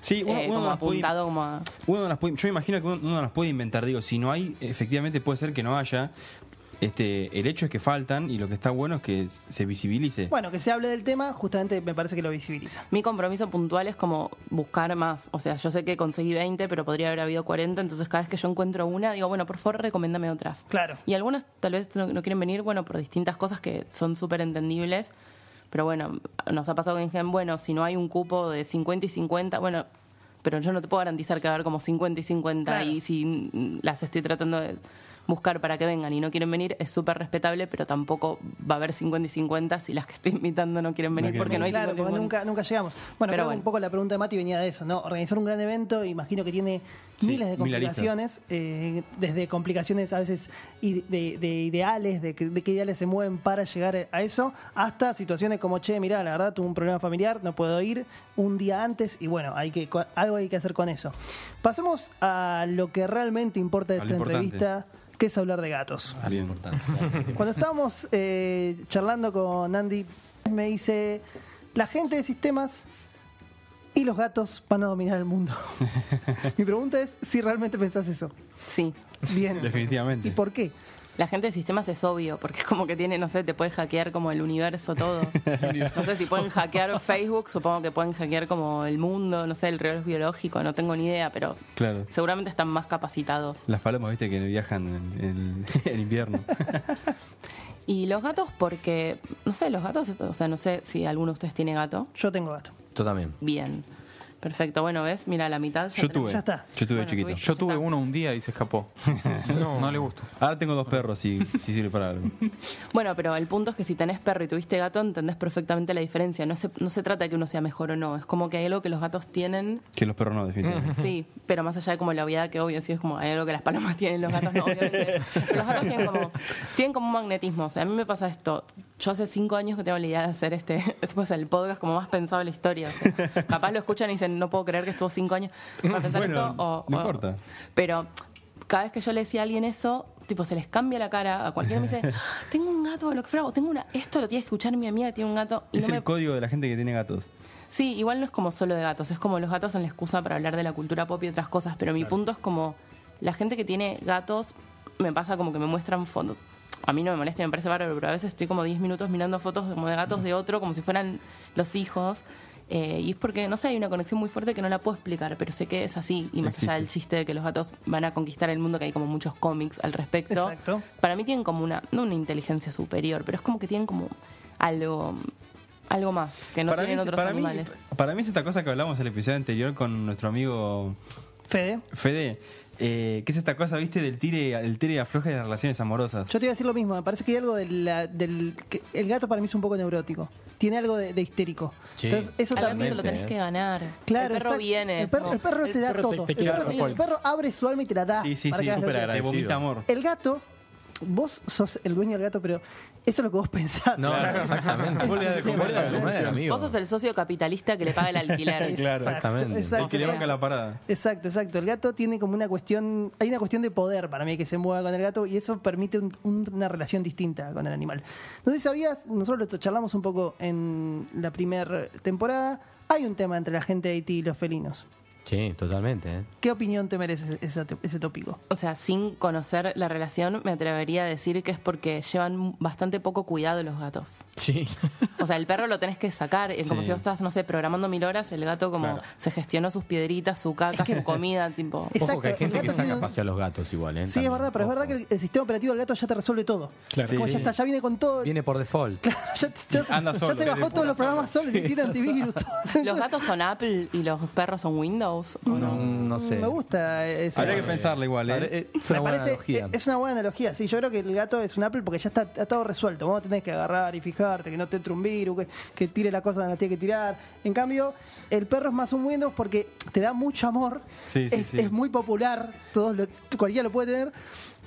Sí, uno, eh, uno como las puede- apuntado como a... uno no las puede- yo me imagino que uno no las puede inventar. Digo, si no hay, efectivamente puede ser que no haya. Este, el hecho es que faltan y lo que está bueno es que se visibilice. Bueno, que se hable del tema, justamente me parece que lo visibiliza. Mi compromiso puntual es como buscar más. O sea, yo sé que conseguí 20, pero podría haber habido 40. Entonces, cada vez que yo encuentro una, digo, bueno, por favor, recomiéndame otras. Claro. Y algunas tal vez no, no quieren venir, bueno, por distintas cosas que son súper entendibles. Pero bueno, nos ha pasado que dijeron, bueno, si no hay un cupo de 50 y 50, bueno, pero yo no te puedo garantizar que va a haber como 50 y 50. Claro. Y si las estoy tratando de buscar para que vengan y no quieren venir, es súper respetable, pero tampoco va a haber 50 y 50 si las que estoy invitando no quieren venir porque no hay claro, 50 y porque 50. nunca, nunca llegamos. Bueno, Pero bueno. un poco la pregunta de Mati venía de eso, ¿no? Organizar un gran evento, imagino que tiene Sí, miles de complicaciones, eh, desde complicaciones a veces de, de ideales, de, que- de qué ideales se mueven para llegar a eso, hasta situaciones como, che, mirá, la verdad tuve un problema familiar, no puedo ir un día antes y bueno, hay que co- algo hay que hacer con eso. Pasemos a lo que realmente importa de esta importante. entrevista, que es hablar de gatos. Bien. Cuando estábamos eh, charlando con Andy, me dice, la gente de sistemas y los gatos van a dominar el mundo. Mi pregunta es si realmente pensás eso. Sí. Bien. Definitivamente. ¿Y por qué? La gente de sistemas es obvio, porque es como que tiene, no sé, te puede hackear como el universo todo. No sé si pueden hackear Facebook, supongo que pueden hackear como el mundo, no sé, el reloj biológico, no tengo ni idea, pero Claro. seguramente están más capacitados. Las palomas, viste, que viajan en, en- en invierno. Y los gatos, porque, no sé, los gatos, o sea, no sé si alguno de ustedes tiene gato. Yo tengo gato. Yo también. Bien. Perfecto. Bueno, ¿ves? Mira, la mitad. ya Yo tuve. Ya está. Yo tuve Bueno, chiquito. tuviste. Yo tuve uno un día y se escapó. no, le gustó. Ahora tengo dos perros, si, si sirve para algo. Bueno, pero el punto es que si tenés perro y tuviste gato, entendés perfectamente la diferencia. No se, no se trata de que uno sea mejor o no. Es como que hay algo que los gatos tienen Que los perros no, definitivamente. Sí, pero más allá de como la obviedad que obvio, sí es como hay algo que las palomas tienen, los gatos no, obviamente. Pero los gatos tienen como, tienen como un magnetismo. O sea, a mí me pasa esto. Yo hace cinco años que tengo la idea de hacer este, pues, el podcast como más pensado de la historia. O sea, capaz lo escuchan y dicen, no puedo creer que estuvo cinco años para pensar Bueno, esto. O, no o- importa. Pero cada vez que yo le decía a alguien eso, tipo, se les cambia la cara. A cualquiera me dice, "Ah, tengo un gato o lo que fuera, o tengo una, esto lo tienes que escuchar mi amiga tiene un gato. Y Es no el me, código de la gente que tiene gatos. Sí, igual no es como solo de gatos, es como los gatos son la excusa para hablar de la cultura pop y otras cosas, pero mi punto es como la gente que tiene gatos me pasa como que me muestran fotos. A mí no me molesta, me parece bárbaro, pero a veces estoy como 10 minutos mirando fotos como de gatos de otro, como si fueran los hijos. Eh, y es porque, no sé, hay una conexión muy fuerte que no la puedo explicar, pero sé que es así. Y más allá del chiste de que los gatos van a conquistar el mundo, que hay como muchos cómics al respecto. Exacto. Para mí tienen como una, no una inteligencia superior, pero es como que tienen como algo, algo más que no tienen mí, otros para, mí, animales. para mí es esta cosa que hablamos en el episodio anterior con nuestro amigo Fede, Fede. Eh, que es esta cosa, viste, del tire, el tire y afloje de las relaciones amorosas. yo te iba a decir lo mismo. Me parece que hay algo de la- del. que el gato para mí es un poco neurótico. Tiene algo de, de histérico. Sí. Entonces, eso también. lo tenés que ganar. Claro, el perro viene. El perro, como- el perro te da perro todo. te el, perro, el perro abre su alma y te la da. Sí, sí, para sí, súper que- Te agradecido. vomita amor. El gato vos sos el dueño del gato, pero eso es lo que vos pensás. No, Claro. exactamente. Vos le das de Vos comer le das de a la comer, amigo. Vos sos el socio capitalista que le paga el alquiler. Claro. Exactamente. exacto, El que le exacto. banca la parada. Exacto, exacto. El gato tiene como una cuestión, hay una cuestión de poder para mí que se mueva con el gato y eso permite un- un- una relación distinta con el animal. No sé si sabías, nosotros lo charlamos un poco en la primera temporada, hay un tema entre la gente de Haití y los felinos. Sí, totalmente. ¿eh? ¿Qué opinión te merece ese, ese tópico? O sea, sin conocer la relación, me atrevería a decir que es porque llevan bastante poco cuidado los gatos. Sí. O sea, el perro lo tenés que sacar, es como Sí. si vos estás, no sé, programando mil horas, el gato como Claro. se gestionó sus piedritas, su caca, su comida, tipo... Exacto, Ojo que hay gente que saca paseo a los gatos igual, ¿eh? Sí, es verdad, pero es verdad que el, el sistema operativo del gato ya te resuelve todo. Claro. Como Sí. ya está, ya viene con todo. Viene por default. ya, ya- Anda ya solo, se viene bajó todos los programas solos y tiene antivirus. todo. ¿Los gatos son Apple y los perros son Windows? ¿O no? No sé. Me gusta ese. Habría que pensarla igual, ¿eh? eh, Es Me una buena parece- analogía. Es una buena analogía, sí. Yo creo que el gato es un Apple porque ya está, está todo resuelto. Vos tenés que agarrar y fijarte, que no te entre un virus, que, que tire la cosa donde la tiene que tirar. En cambio, el perro es más un Windows porque te da mucho amor. Sí, sí, es, sí. es muy popular, todos lo- cualquiera lo puede tener.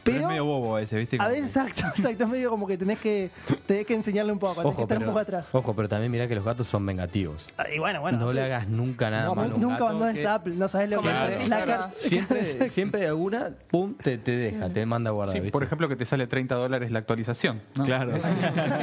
Pero Pero, es medio bobo ese, ¿viste? a veces, que- exacto, exacto, es medio como que tenés que, tenés que enseñarle un poco, tenés que Ojo estar pero, un poco atrás. ojo, pero también mira que los gatos son vengativos. Ah, Y bueno, bueno. no le hagas nunca nada no, malo a un nunca abandones que a Apple, no sabes lo que Claro. es la Sí, cara. Siempre, siempre hay alguna, pum, te, te deja, te manda a guardar. Sí, ¿viste? por ejemplo, que te sale 30 dólares la actualización. ¿no? Claro.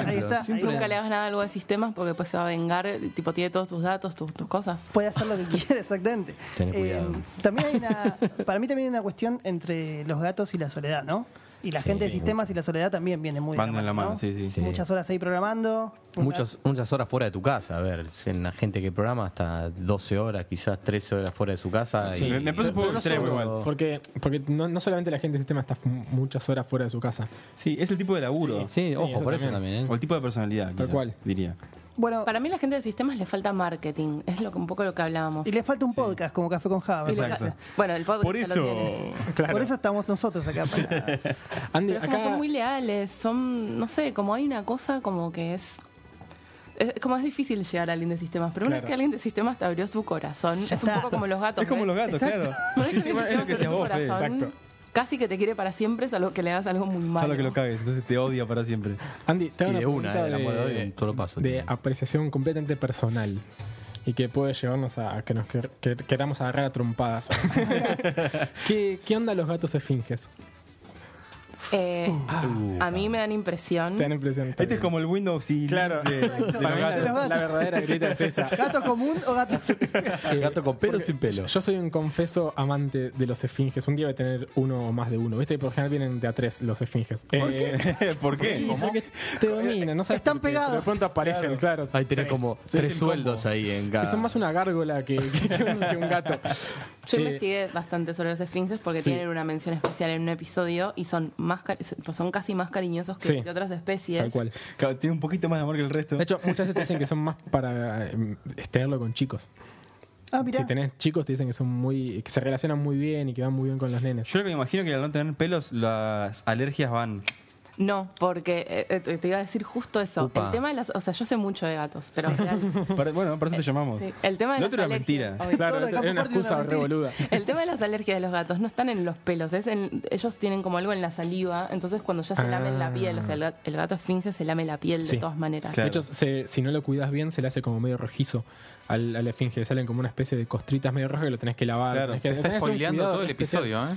Ahí está. ahí Nunca le hagas nada algo de sistemas porque después se va a vengar, tipo tiene todos tus datos, tus, tus cosas. puede hacer lo que quiera, exactamente. Tené cuidado. también hay una, para mí también hay una cuestión entre los gatos y la soledad, ¿no? Y la Sí, gente de sistemas y la soledad también viene muy de Van en la mano, ¿no? sí, sí. Sí. Muchas horas ahí programando. Muchas, muchas horas fuera de tu casa. A ver, en la gente que programa hasta 12 horas, quizás 13 horas fuera de su casa. Sí, y- me- me parece un poco Pero no extremo solo, igual. Porque, porque no, no solamente la gente del sistema está muchas horas fuera de su casa. Sí, es el tipo de laburo. Sí, ojo, por eso también. también. ¿eh? O el tipo de personalidad, quizás, cual. diría. Bueno, Para mí la gente de sistemas le falta marketing, es lo que, un poco lo que hablábamos. y le falta un podcast como Café con Java. me parece. Bueno, el podcast Por ya lo eso. tiene. Claro. Por eso estamos nosotros acá. Para... Andy, Pero es como acá son muy leales, son, no sé, como hay una cosa como que es... Es como es difícil llegar a alguien de sistemas, pero una vez que alguien de sistemas te abrió su corazón, es un poco como los gatos. Es como ¿ves? los gatos, Exacto. claro. Sí, que sí, el es sistema lo que te decías abrió su vos, Fede. corazón, Exacto. Casi que te quiere para siempre, salvo que le hagas algo muy malo. Solo que lo cagues, entonces te odia para siempre. Andy, te hago Y de una, una, pregunta eh, amor de de, hoy, paso, de apreciación completamente personal y que puede llevarnos a, a que nos quer- que- queramos agarrar a trompadas. ¿Qué, ¿Qué onda los gatos esfinges? Eh, Uh. a mí me dan impresión. Te dan impresión. Este es como el Windows y Claro. de, de los Para mí la, verdadera grita es esa. ¿Gato común o gato.? El gato con pelo o sin pelo. Yo soy un confeso amante de los esfinges. Un día voy a tener uno o más de uno. Viste que por lo general vienen de a tres los esfinges. ¿Por qué? ¿Por qué? Porque te dominan, no sabes Están por qué, pegados. De pronto aparecen, claro. Ahí tenés como Sí, tres sueldos ahí en cada. Que son más una gárgola que, que- que un, que un gato. Yo Eh, investigué bastante sobre los esfinges porque Sí. tienen una mención especial en un episodio y son más cari- son casi más cariñosos que, Sí. que otras especies. Tal cual. Claro, Tiene un poquito más de amor que el resto. De hecho, muchas veces te dicen que son más para eh, tenerlo con chicos. Ah, mirá. Si tenés chicos, te dicen que son muy que se relacionan muy bien y que van muy bien con los nenes. Yo lo que me imagino que al no tener pelos, las alergias van. No, porque eh, eh, te te iba a decir justo eso. Upa. El tema de las, o sea, yo sé mucho de gatos, pero real. Para- bueno, por eso te llamamos. Sí, el tema de Lo las era alergias. mentira. obvio. Claro, es una excusa re mentira. boluda. El tema de las alergias de los gatos no están en los pelos, es en, ellos tienen como algo en la saliva, entonces cuando ya se Ah. lamen la piel, o sea, el, el gato esfinge se lame la piel Sí. de todas maneras. Claro. De hecho, se- si no lo cuidas bien, se le hace como medio rojizo al, al esfinge. Salen como una especie de costritas medio rojas que lo tenés que lavar. Claro. tenés que, Te estás spoileando todo el especial. episodio, ¿eh?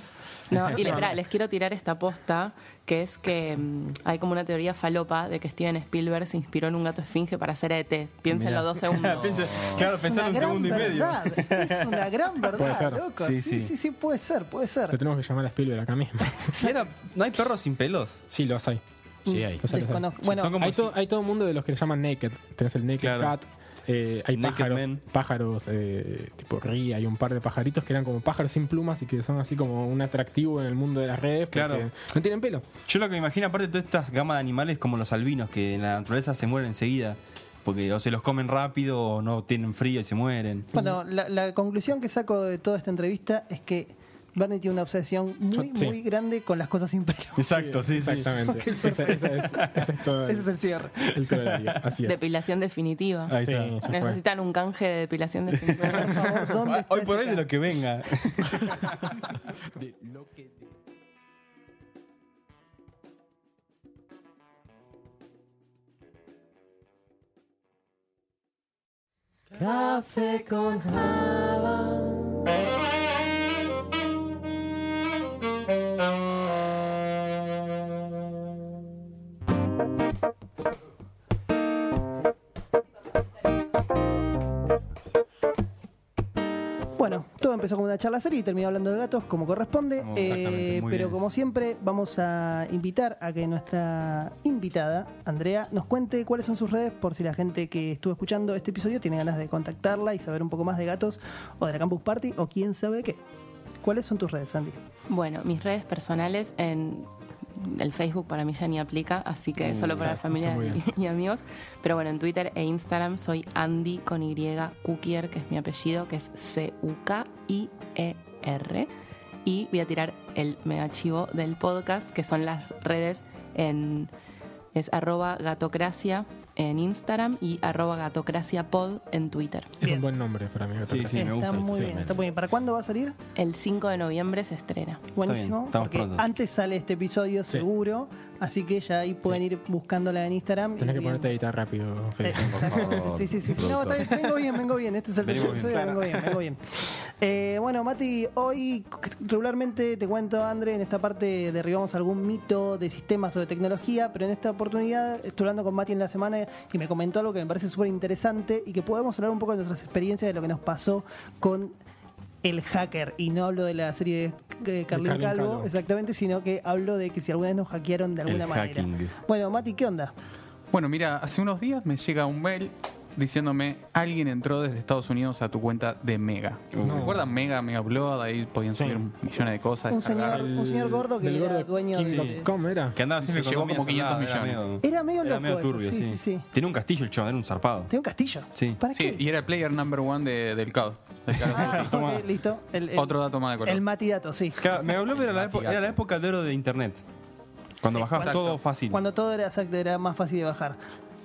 No, y les quiero tirar esta posta, que es que mm, hay como una teoría falopa de que Steven Spielberg se inspiró en un gato esfinge para hacer ET. Piénsenlo Mirá. dos segundos. Claro, pensar un segundo y medio. verdad. Es una gran verdad, Puede ser. loco. Sí, Sí, sí. sí, sí, puede ser, puede ser. Lo tenemos que llamar a Spielberg acá mismo. ¿Y era- ¿No hay perros sin pelos? sí, los hay. Sí, hay. Los hay, los hay. Desconozco. Bueno, Son como hay, si- to- hay todo un mundo de los que le llaman naked. Tenés el naked Claro. cat. Eh, hay Naked pájaros, man. pájaros eh, tipo ría, hay un par de pajaritos que eran como pájaros sin plumas y que son así como un atractivo en el mundo de las redes Claro. no tienen pelo. Yo lo que me imagino, aparte de todas estas gamas de animales como los albinos, que en la naturaleza se mueren enseguida. Porque o se los comen rápido o no tienen frío y se mueren. Bueno, la, la conclusión que saco de toda esta entrevista es que Barney tiene una obsesión muy, muy grande con las cosas imperiosas. Exacto, sí, exactamente. Ese, es, todo el, ese, es, el, cierre. Depilación definitiva. Ahí está. Necesitan un canje de depilación definitiva. hoy por hoy de lo que venga. de lo que... Café con Java. Empezó con una charla seria y terminó hablando de gatos como corresponde. Oh, Eh, pero bien. como siempre, vamos a invitar a que nuestra invitada, Andrea, nos cuente cuáles son sus redes por si la gente que estuvo escuchando este episodio tiene ganas de contactarla y saber un poco más de gatos o de la Campus Party o quién sabe de qué. ¿Cuáles son tus redes, Andy? Bueno, mis redes personales en el Facebook para mí ya ni aplica, así que solo para la familia y amigos. Pero bueno, en Twitter e Instagram soy Andy con Y Cookier, que es mi apellido, que es C-U-K-I-E-R. Y voy a tirar el mega chivo del podcast, que son las redes en es arroba gatocracia en Instagram y arroba gatocraciapod en Twitter. Es Bien. un buen nombre para mí. Sí, sí, me está muy Sí, bien, me- está muy bien. ¿Para cuándo va a salir? El 5 de noviembre se estrena. Buenísimo. bien, porque prontos. antes sale este episodio seguro, así que ya ahí pueden ir buscándola en Instagram. Tenés que ponerte a editar rápido, favor, Sí, sí, sí. No, vengo bien, vengo bien. Este es el episodio, vengo bien, vengo bien. Eh, bueno, Mati, hoy regularmente te cuento, André, en esta parte derribamos algún mito de sistemas o de tecnología, pero en esta oportunidad estuve hablando con Mati en la semana y me comentó algo que me parece súper interesante y que podemos hablar un poco de nuestras experiencias de lo que nos pasó con el hacker. Y no hablo de la serie de Carlín Carlín Calvo, Calvo. exactamente, sino que hablo de que si alguna vez nos hackearon de alguna El manera. hacking. Bueno, Mati, ¿qué onda? Bueno, mira, hace unos días me llega un mail diciéndome alguien entró desde Estados Unidos a tu cuenta de Mega. No. ¿Recuerdan Mega, Mega Upload? Ahí podían Sí. subir millones de cosas. Un señor, un señor gordo que era gordo dueño de... Era. Que andaba siempre llevó como minas al 500 lado, millones. Era medio loco eso, turbio, sí, sí, sí. Tenía un castillo el chabón, era un zarpado. Tiene un castillo. Sí. ¿Para Sí, qué? y era el player number one de- del CAD. Ah, listo. El, el- Otro dato más de color. El Mati Dato, sí. Claro, me habló, pero era la, época, era la época de oro de internet. Cuando bajabas Exacto. todo fácil. Cuando todo era exacto, era más fácil de bajar.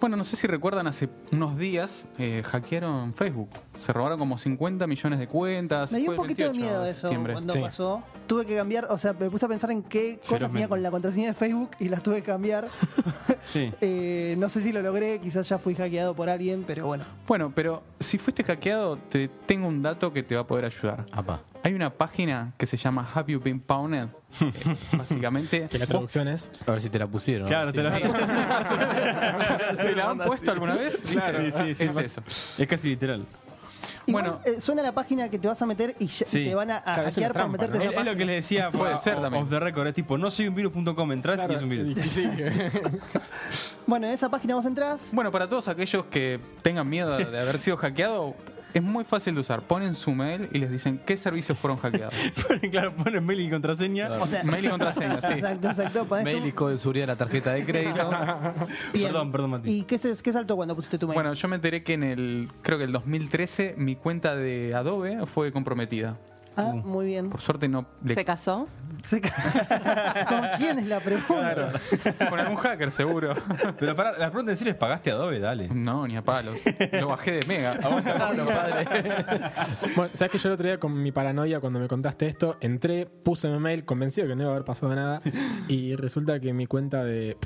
Bueno, no sé si recuerdan, hace unos días eh, hackearon Facebook. Se robaron como 50 millones de cuentas. Me dio un poquito de 28 miedo eso septiembre. cuando Sí. pasó. Tuve que cambiar, o sea, me puse a pensar en qué cosas tenía con la contraseña de Facebook y las tuve que cambiar. Sí. Eh, no sé si lo logré, quizás ya fui hackeado por alguien, pero bueno. Bueno, pero si fuiste hackeado, te tengo un dato que te va a poder ayudar. Apa. Hay una página que se llama Have You Been? Eh, básicamente, Que la traducción es. A ver si te la pusieron. Claro, te la ¿te la han puesto alguna vez? Claro, Sí, sí, sí. es eso. Es casi literal. Igual, Bueno. eh, suena la página que te vas a meter y ya- Sí. te van a, a Claro, es una hackear por trampa, meterte ¿no? esa Es, es lo página. que les decía Puede fue ser también. off the record. Es tipo, no soy un virus.com, entras y es un virus. Sí. Bueno, en esa página vos entrás. Bueno, para todos aquellos que tengan miedo de haber sido hackeado, es muy fácil de usar. Ponen su mail y les dicen qué servicios fueron hackeados. Ponen, claro, ponen mail y contraseña. O sea, mail y contraseña, sí. Exacto, exacto. Mail y código de seguridad de la tarjeta de crédito. Perdón, perdón, Mati. ¿Y qué, qué saltó cuando pusiste tu mail? Bueno, yo me enteré que en el, creo que el 2013, mi cuenta de Adobe fue comprometida. Ah, muy bien. Por suerte no le- ¿Se casó? Se ca- ¿Con quién es la pregunta? con algún hacker seguro. Pero para, la pregunta en serio es: ¿pagaste Adobe? Dale. No, ni a palos. Lo bajé de Mega. Bueno, sabes que yo el otro día con mi paranoia cuando me contaste esto, entré, puse mi mail convencido que no iba a haber pasado nada y resulta que mi cuenta de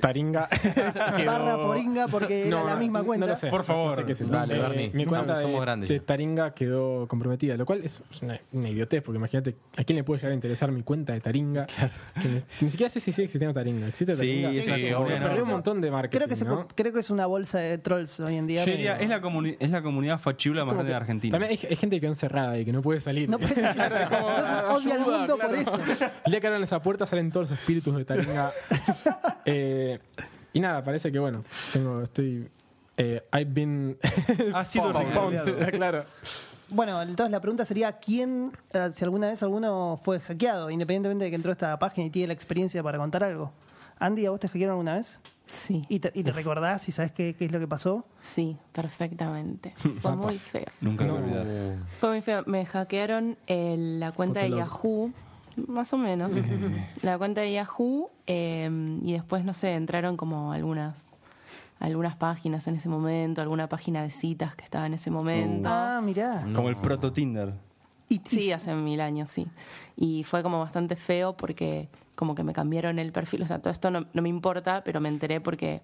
Taringa quedó- Barra poringa porque era No, la misma no cuenta. lo sé. Por favor. No sé qué es eso. Dale, Eh. Mi cuenta somos de, grandes de ya. Taringa quedó comprometida, lo cual es una, una idiotez, porque imagínate, ¿a quién le puede llegar a interesar mi cuenta de Taringa? Que ni, ni siquiera sé si sigue existiendo Taringa. ¿Existe Sí, Taringa? Sí, enorme. Perdió un montón de marketing, Creo que, se- ¿no? creo que es una bolsa de trolls hoy en día. Yo diría, pero- es la, es la comunidad fachiula más grande de Argentina. También hay, hay gente que quedó encerrada y que no puede salir. No puede ser. Entonces odia al mundo por eso. El día que abran esa puerta salen todos los espíritus de Taringa. Eh, y nada, parece que bueno, tengo, estoy. Eh, I've been. Ha sido recalculado. claro. Bueno, entonces la pregunta sería: ¿quién, eh, si alguna vez alguno fue hackeado, independientemente de que entró a esta página y tiene la experiencia para contar algo? Andy, ¿a vos te hackearon alguna vez? Sí, ¿Y te, y te recordás y sabes qué, qué es lo que pasó? sí, perfectamente. Fue muy feo. Nunca No. me voy a olvidar. Fue muy feo. Me hackearon eh, la cuenta de. Yahoo, más o menos. la cuenta de Yahoo eh, y después, no sé, entraron como algunas algunas páginas en ese momento, alguna página de citas que estaba en ese momento. Ah, mirá. Como el proto Tinder. Sí, hace mil años, sí. Y fue como bastante feo porque como que me cambiaron el perfil. O sea, todo esto no, no me importa, pero me enteré porque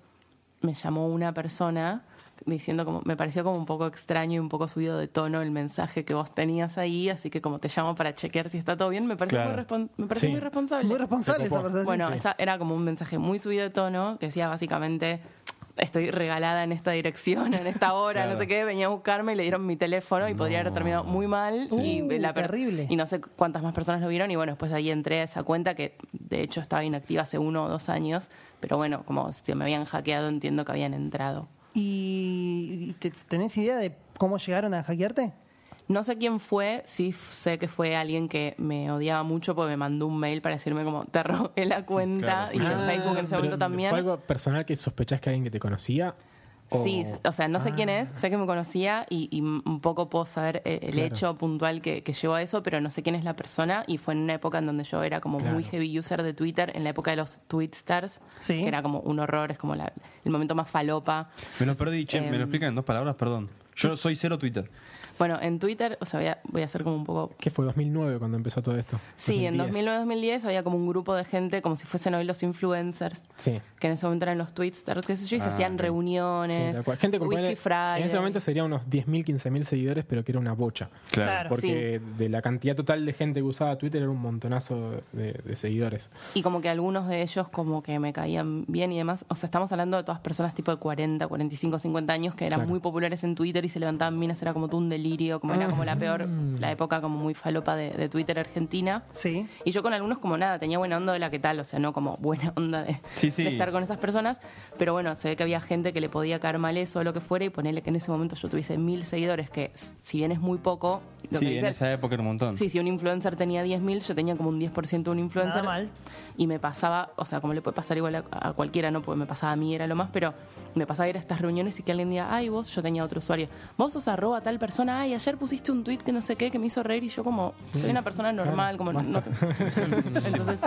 me llamó una persona diciendo como, me pareció como un poco extraño y un poco subido de tono el mensaje que vos tenías ahí, así que como te llamo para chequear si está todo bien, me pareció, Claro. muy, respon- me pareció Sí. muy responsable. Muy responsable esa persona. Bueno, sí. esta- era como un mensaje muy subido de tono que decía básicamente estoy regalada en esta dirección, en esta hora, Claro. no sé qué, venía a buscarme y le dieron mi teléfono y podría haber terminado muy mal y Uh, la terrible. y no sé cuántas más personas lo vieron y bueno, después ahí entré a esa cuenta que de hecho estaba inactiva hace uno o dos años, pero bueno, como si me habían hackeado entiendo que habían entrado. ¿Y y te- tenés idea de cómo llegaron a hackearte? No sé quién fue, sí sé que fue alguien que me odiaba mucho porque me mandó un mail para decirme como te robé la cuenta Claro, y. Facebook en ese Ah, momento también. ¿Fue algo personal que sospechás que alguien que te conocía? O- Sí, o sea, no sé quién es, sé que me conocía y, y un poco puedo saber eh, el Claro. hecho puntual que, que llevó a eso, pero no sé quién es la persona y fue en una época en donde yo era como muy heavy user de Twitter, en la época de los tweetstars, Sí. que era como un horror, es como la- el momento más falopa. Me lo perdí, che, me Em. lo explican en dos palabras, perdón. Yo soy cero Twitter. Bueno, en Twitter, o sea, voy a, voy a hacer como un poco ¿Qué fue? ¿2009 cuando empezó todo esto? Sí, en 2010. 2009-2010 había como un grupo de gente, como si fuesen hoy los influencers, Sí. que en ese momento eran los tweetstars, qué sé yo, y se Ah, hacían ok. reuniones, Sí. Gente con Whisky Friday. En ese momento sería unos 10.000, 15.000 seguidores, pero que era una bocha. Claro. Porque de la cantidad total de gente que usaba Twitter era un montonazo de, de seguidores. Y como que algunos de ellos como que me caían bien y demás. O sea, estamos hablando de todas personas tipo de 40, 45, 50 años que eran Claro. muy populares en Twitter y se levantaban minas, era como todo un delirio, como era como la peor, la época como muy falopa de, de Twitter Argentina. Sí. Y yo con algunos como nada, tenía buena onda de la que tal, o sea, no como buena onda de, Sí, sí. de estar con esas personas, pero bueno, se ve que había gente que le podía caer mal eso o lo que fuera y ponerle que en ese momento yo tuviese mil seguidores, que si bien es muy poco, lo que Sí, en dice- esa época era un montón. Sí, si un influencer tenía 10.000, yo tenía como un 10% de un influencer. Nada mal. Y me pasaba, o sea, como le puede pasar igual a, a cualquiera, no porque me pasaba a mí, era lo más, pero me pasaba ir a estas reuniones y que alguien diga, ay, vos, yo tenía otro usuario, vos sos arroba tal persona, ay, ayer pusiste un tweet que no sé qué, que me hizo reír y yo como, soy una persona normal, como no te- Entonces,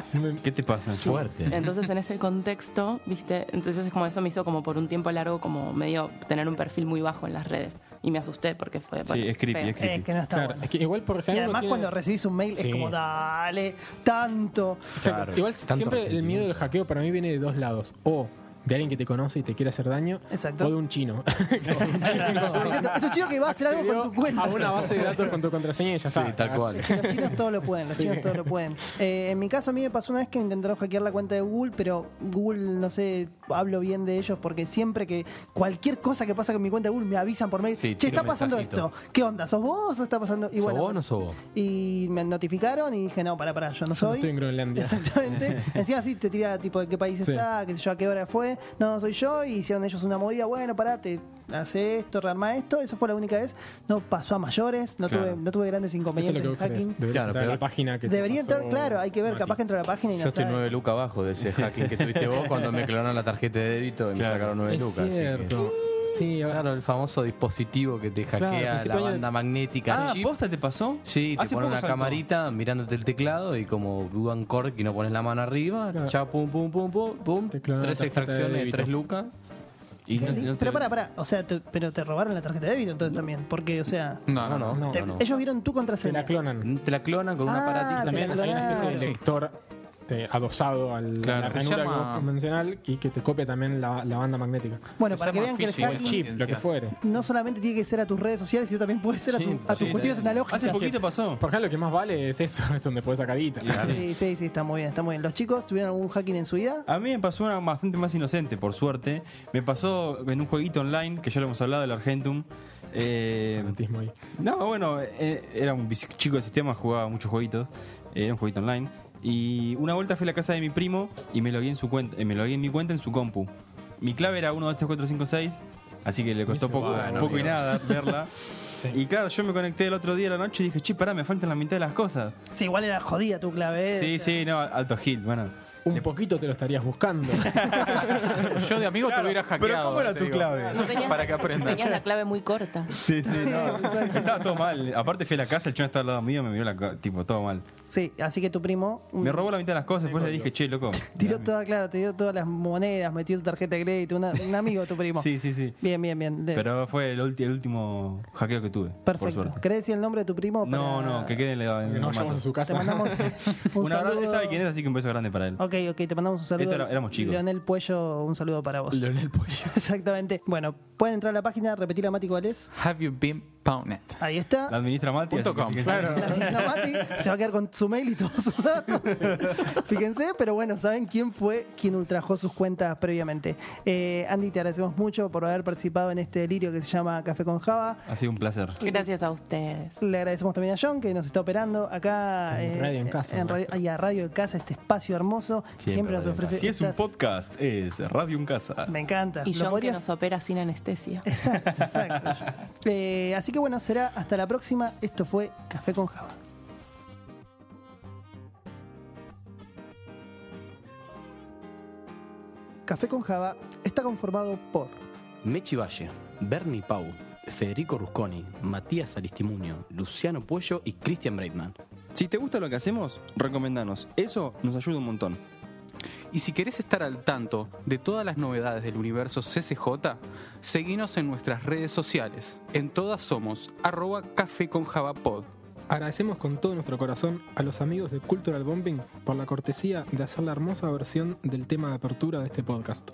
¿Qué te pasa? Fuerte. entonces en ese contexto, viste, entonces es como eso me hizo como por un tiempo largo como medio tener un perfil muy bajo en las redes y me asusté porque fue Sí, bueno, es creepy, feo. es creepy. Es que no está Claro, bueno. es que igual por Y ejemplo. además tiene- cuando recibís un mail Sí. es como, dale, tanto. Claro, Igual tanto siempre el miedo del hackeo para mí viene de dos lados. O de alguien que te conoce y te quiere hacer daño. Exacto. O de un chino. Es un chico que va a hacer algo con tu cuenta. A una base de datos con tu contraseña y ya Sí, está. tal cual. Que los chinos todo lo pueden, los Sí. chinos todo lo pueden. Eh, en mi caso, a mí me pasó una vez que me intentaron hackear la cuenta de Google, pero Google, no sé, hablo bien de ellos porque siempre que cualquier cosa que pasa con mi cuenta de Google me avisan por mail, Sí, che, está pasando mensajito. esto. ¿Qué onda? ¿Sos vos o está pasando? Y ¿Sos bueno, vos o no sos vos? Y me notificaron y dije, no, para, para, yo no soy. estoy en Groenlandia. Exactamente. Encima sí te tira tipo de qué país Sí. está, qué sé yo, a qué hora fue. No, soy yo. Y hicieron ellos una movida. Bueno, parate, hace esto, rearma esto. Eso fue la única vez. No pasó a mayores. No, Claro. tuve, no tuve grandes Eso es lo inconvenientes que en hacking. Deberías Claro, entrar a pero la página que Debería pasó entrar, claro, hay que ver, Mati. capaz que entra a la página y no Yo estoy sabe. nueve lucas abajo de ese hacking que tuviste vos cuando me clonaron la tarjeta de débito y me sacaron nueve Es lucas. así que- cierto. Sí, Claro, el famoso dispositivo que te Claro, hackea principio la banda magnética. Ah, chip. ¿posta te pasó? Sí, te Hace ponen poco una saltó. camarita mirándote el teclado y como dudan cork y no pones la mano arriba, Claro. chao, pum, pum, pum, pum, pum, Te clonan tres la tarjeta de extracciones, débito. tres lucas. Y no- Qué no li- te- Pero para, para, o sea, te- pero te robaron la tarjeta de débito entonces también, porque, o sea, No, no, no. no. te- no, no. ellos vieron tu Te contraseña. la clonan. Te la clonan con un Ah, aparatito. te También hay una especie de lector eh, adosado al, Claro, a la ranura llama- convencional y que te copia también la, la banda magnética. Bueno, Se para que vean que el hacking chip, lo que fuere. no solamente tiene que ser a tus redes sociales, sino también puede ser a, Sí, tu- a tus sí, cuestiones sí. analógicas. Hace poquito pasó. Por ejemplo, lo que más vale es eso, es donde puedes sacar guita. Sí, sí, sí, está muy bien, está muy bien. ¿Los chicos tuvieron algún hacking en su vida? A mí me pasó una bastante más inocente, por suerte. Me pasó en un jueguito online, que ya lo hemos hablado, el Argentum. Eh, no, bueno, eh, era un chico de sistema, jugaba muchos jueguitos. eh, Era un jueguito online. Y una vuelta fui a la casa de mi primo y me logué en su cuenta, eh, me logué en mi cuenta en su compu. Mi clave era 1, 2, 3, 4, 5, 6. Así que le costó poco, bueno, poco y nada verla. Sí. Y claro, yo me conecté el otro día a la noche y dije, che, pará, me faltan la mitad de las cosas. Sí, igual era jodida tu clave. ¿eh? Sí, O sea, sí, no, alto hit, bueno. Un poquito te lo estarías buscando. Yo de amigo te Claro, hubiera pero hackeado. ¿cómo era te tu digo. clave? No tenías, Para que aprendas. Tenías la clave muy corta. Sí, sí, no. Estaba todo mal. Aparte fui a la casa, el chon estaba al lado mío, me miró la ca- tipo todo mal. Sí, así que tu primo. Me robó la mitad de las cosas, después le dije, che, loco. Tiró toda, claro, te dio todas las monedas, metió tu tarjeta de crédito, una- un amigo tu primo. Sí, sí, sí. Bien, bien, bien. Le- Pero fue el, ulti- el último hackeo que tuve. Por Perfecto. suerte. ¿Querés decir el nombre de tu primo? No, para- no, que quede en la. en Que el no mato. vayamos a su Te casa. mandamos un Un abrazo, saludo. él sabe quién es, así que un beso grande para él. Ok, Ok, ok, te mandamos un saludo. Esto era- éramos chicos. Leonel Puello, un saludo para vos. Leonel Pollo. Exactamente. Bueno, pueden entrar a la página, repetir la Mati cuál es. Have you been pwned? Ahí está. La administra Mati. Com. fíjense. La ministra Mati se va a quedar con su mail y todos sus datos. Fíjense, pero bueno, saben quién fue quien ultrajó sus cuentas previamente. Eh, Andy, te agradecemos mucho por haber participado en este delirio que se llama Café con Java. Ha sido un placer. Gracias a ustedes. Le agradecemos también a John que nos está operando acá En Radio en Casa, en radio, y a Radio en Casa, este espacio hermoso. Siempre, Siempre nos ofrece. Si es un podcast, es Radio en Casa. Me encanta. Y ¿Lo John que nos opera sin anestesia. Exacto, exacto. Eh, así que bueno, será hasta la próxima. Esto fue Café con Java. Café con Java está conformado por Mechi Valle, Bernie Pau, Federico Rusconi, Matías Aristimuño, Luciano Puello y Christian Breitman. Si te gusta lo que hacemos, recomendanos. Eso nos ayuda un montón. Y si querés estar al tanto de todas las novedades del universo CCJ, seguinos en nuestras redes sociales. En todas somos arroba café con. Agradecemos con todo nuestro corazón a los amigos de Cultural Bombing por la cortesía de hacer la hermosa versión del tema de apertura de este podcast.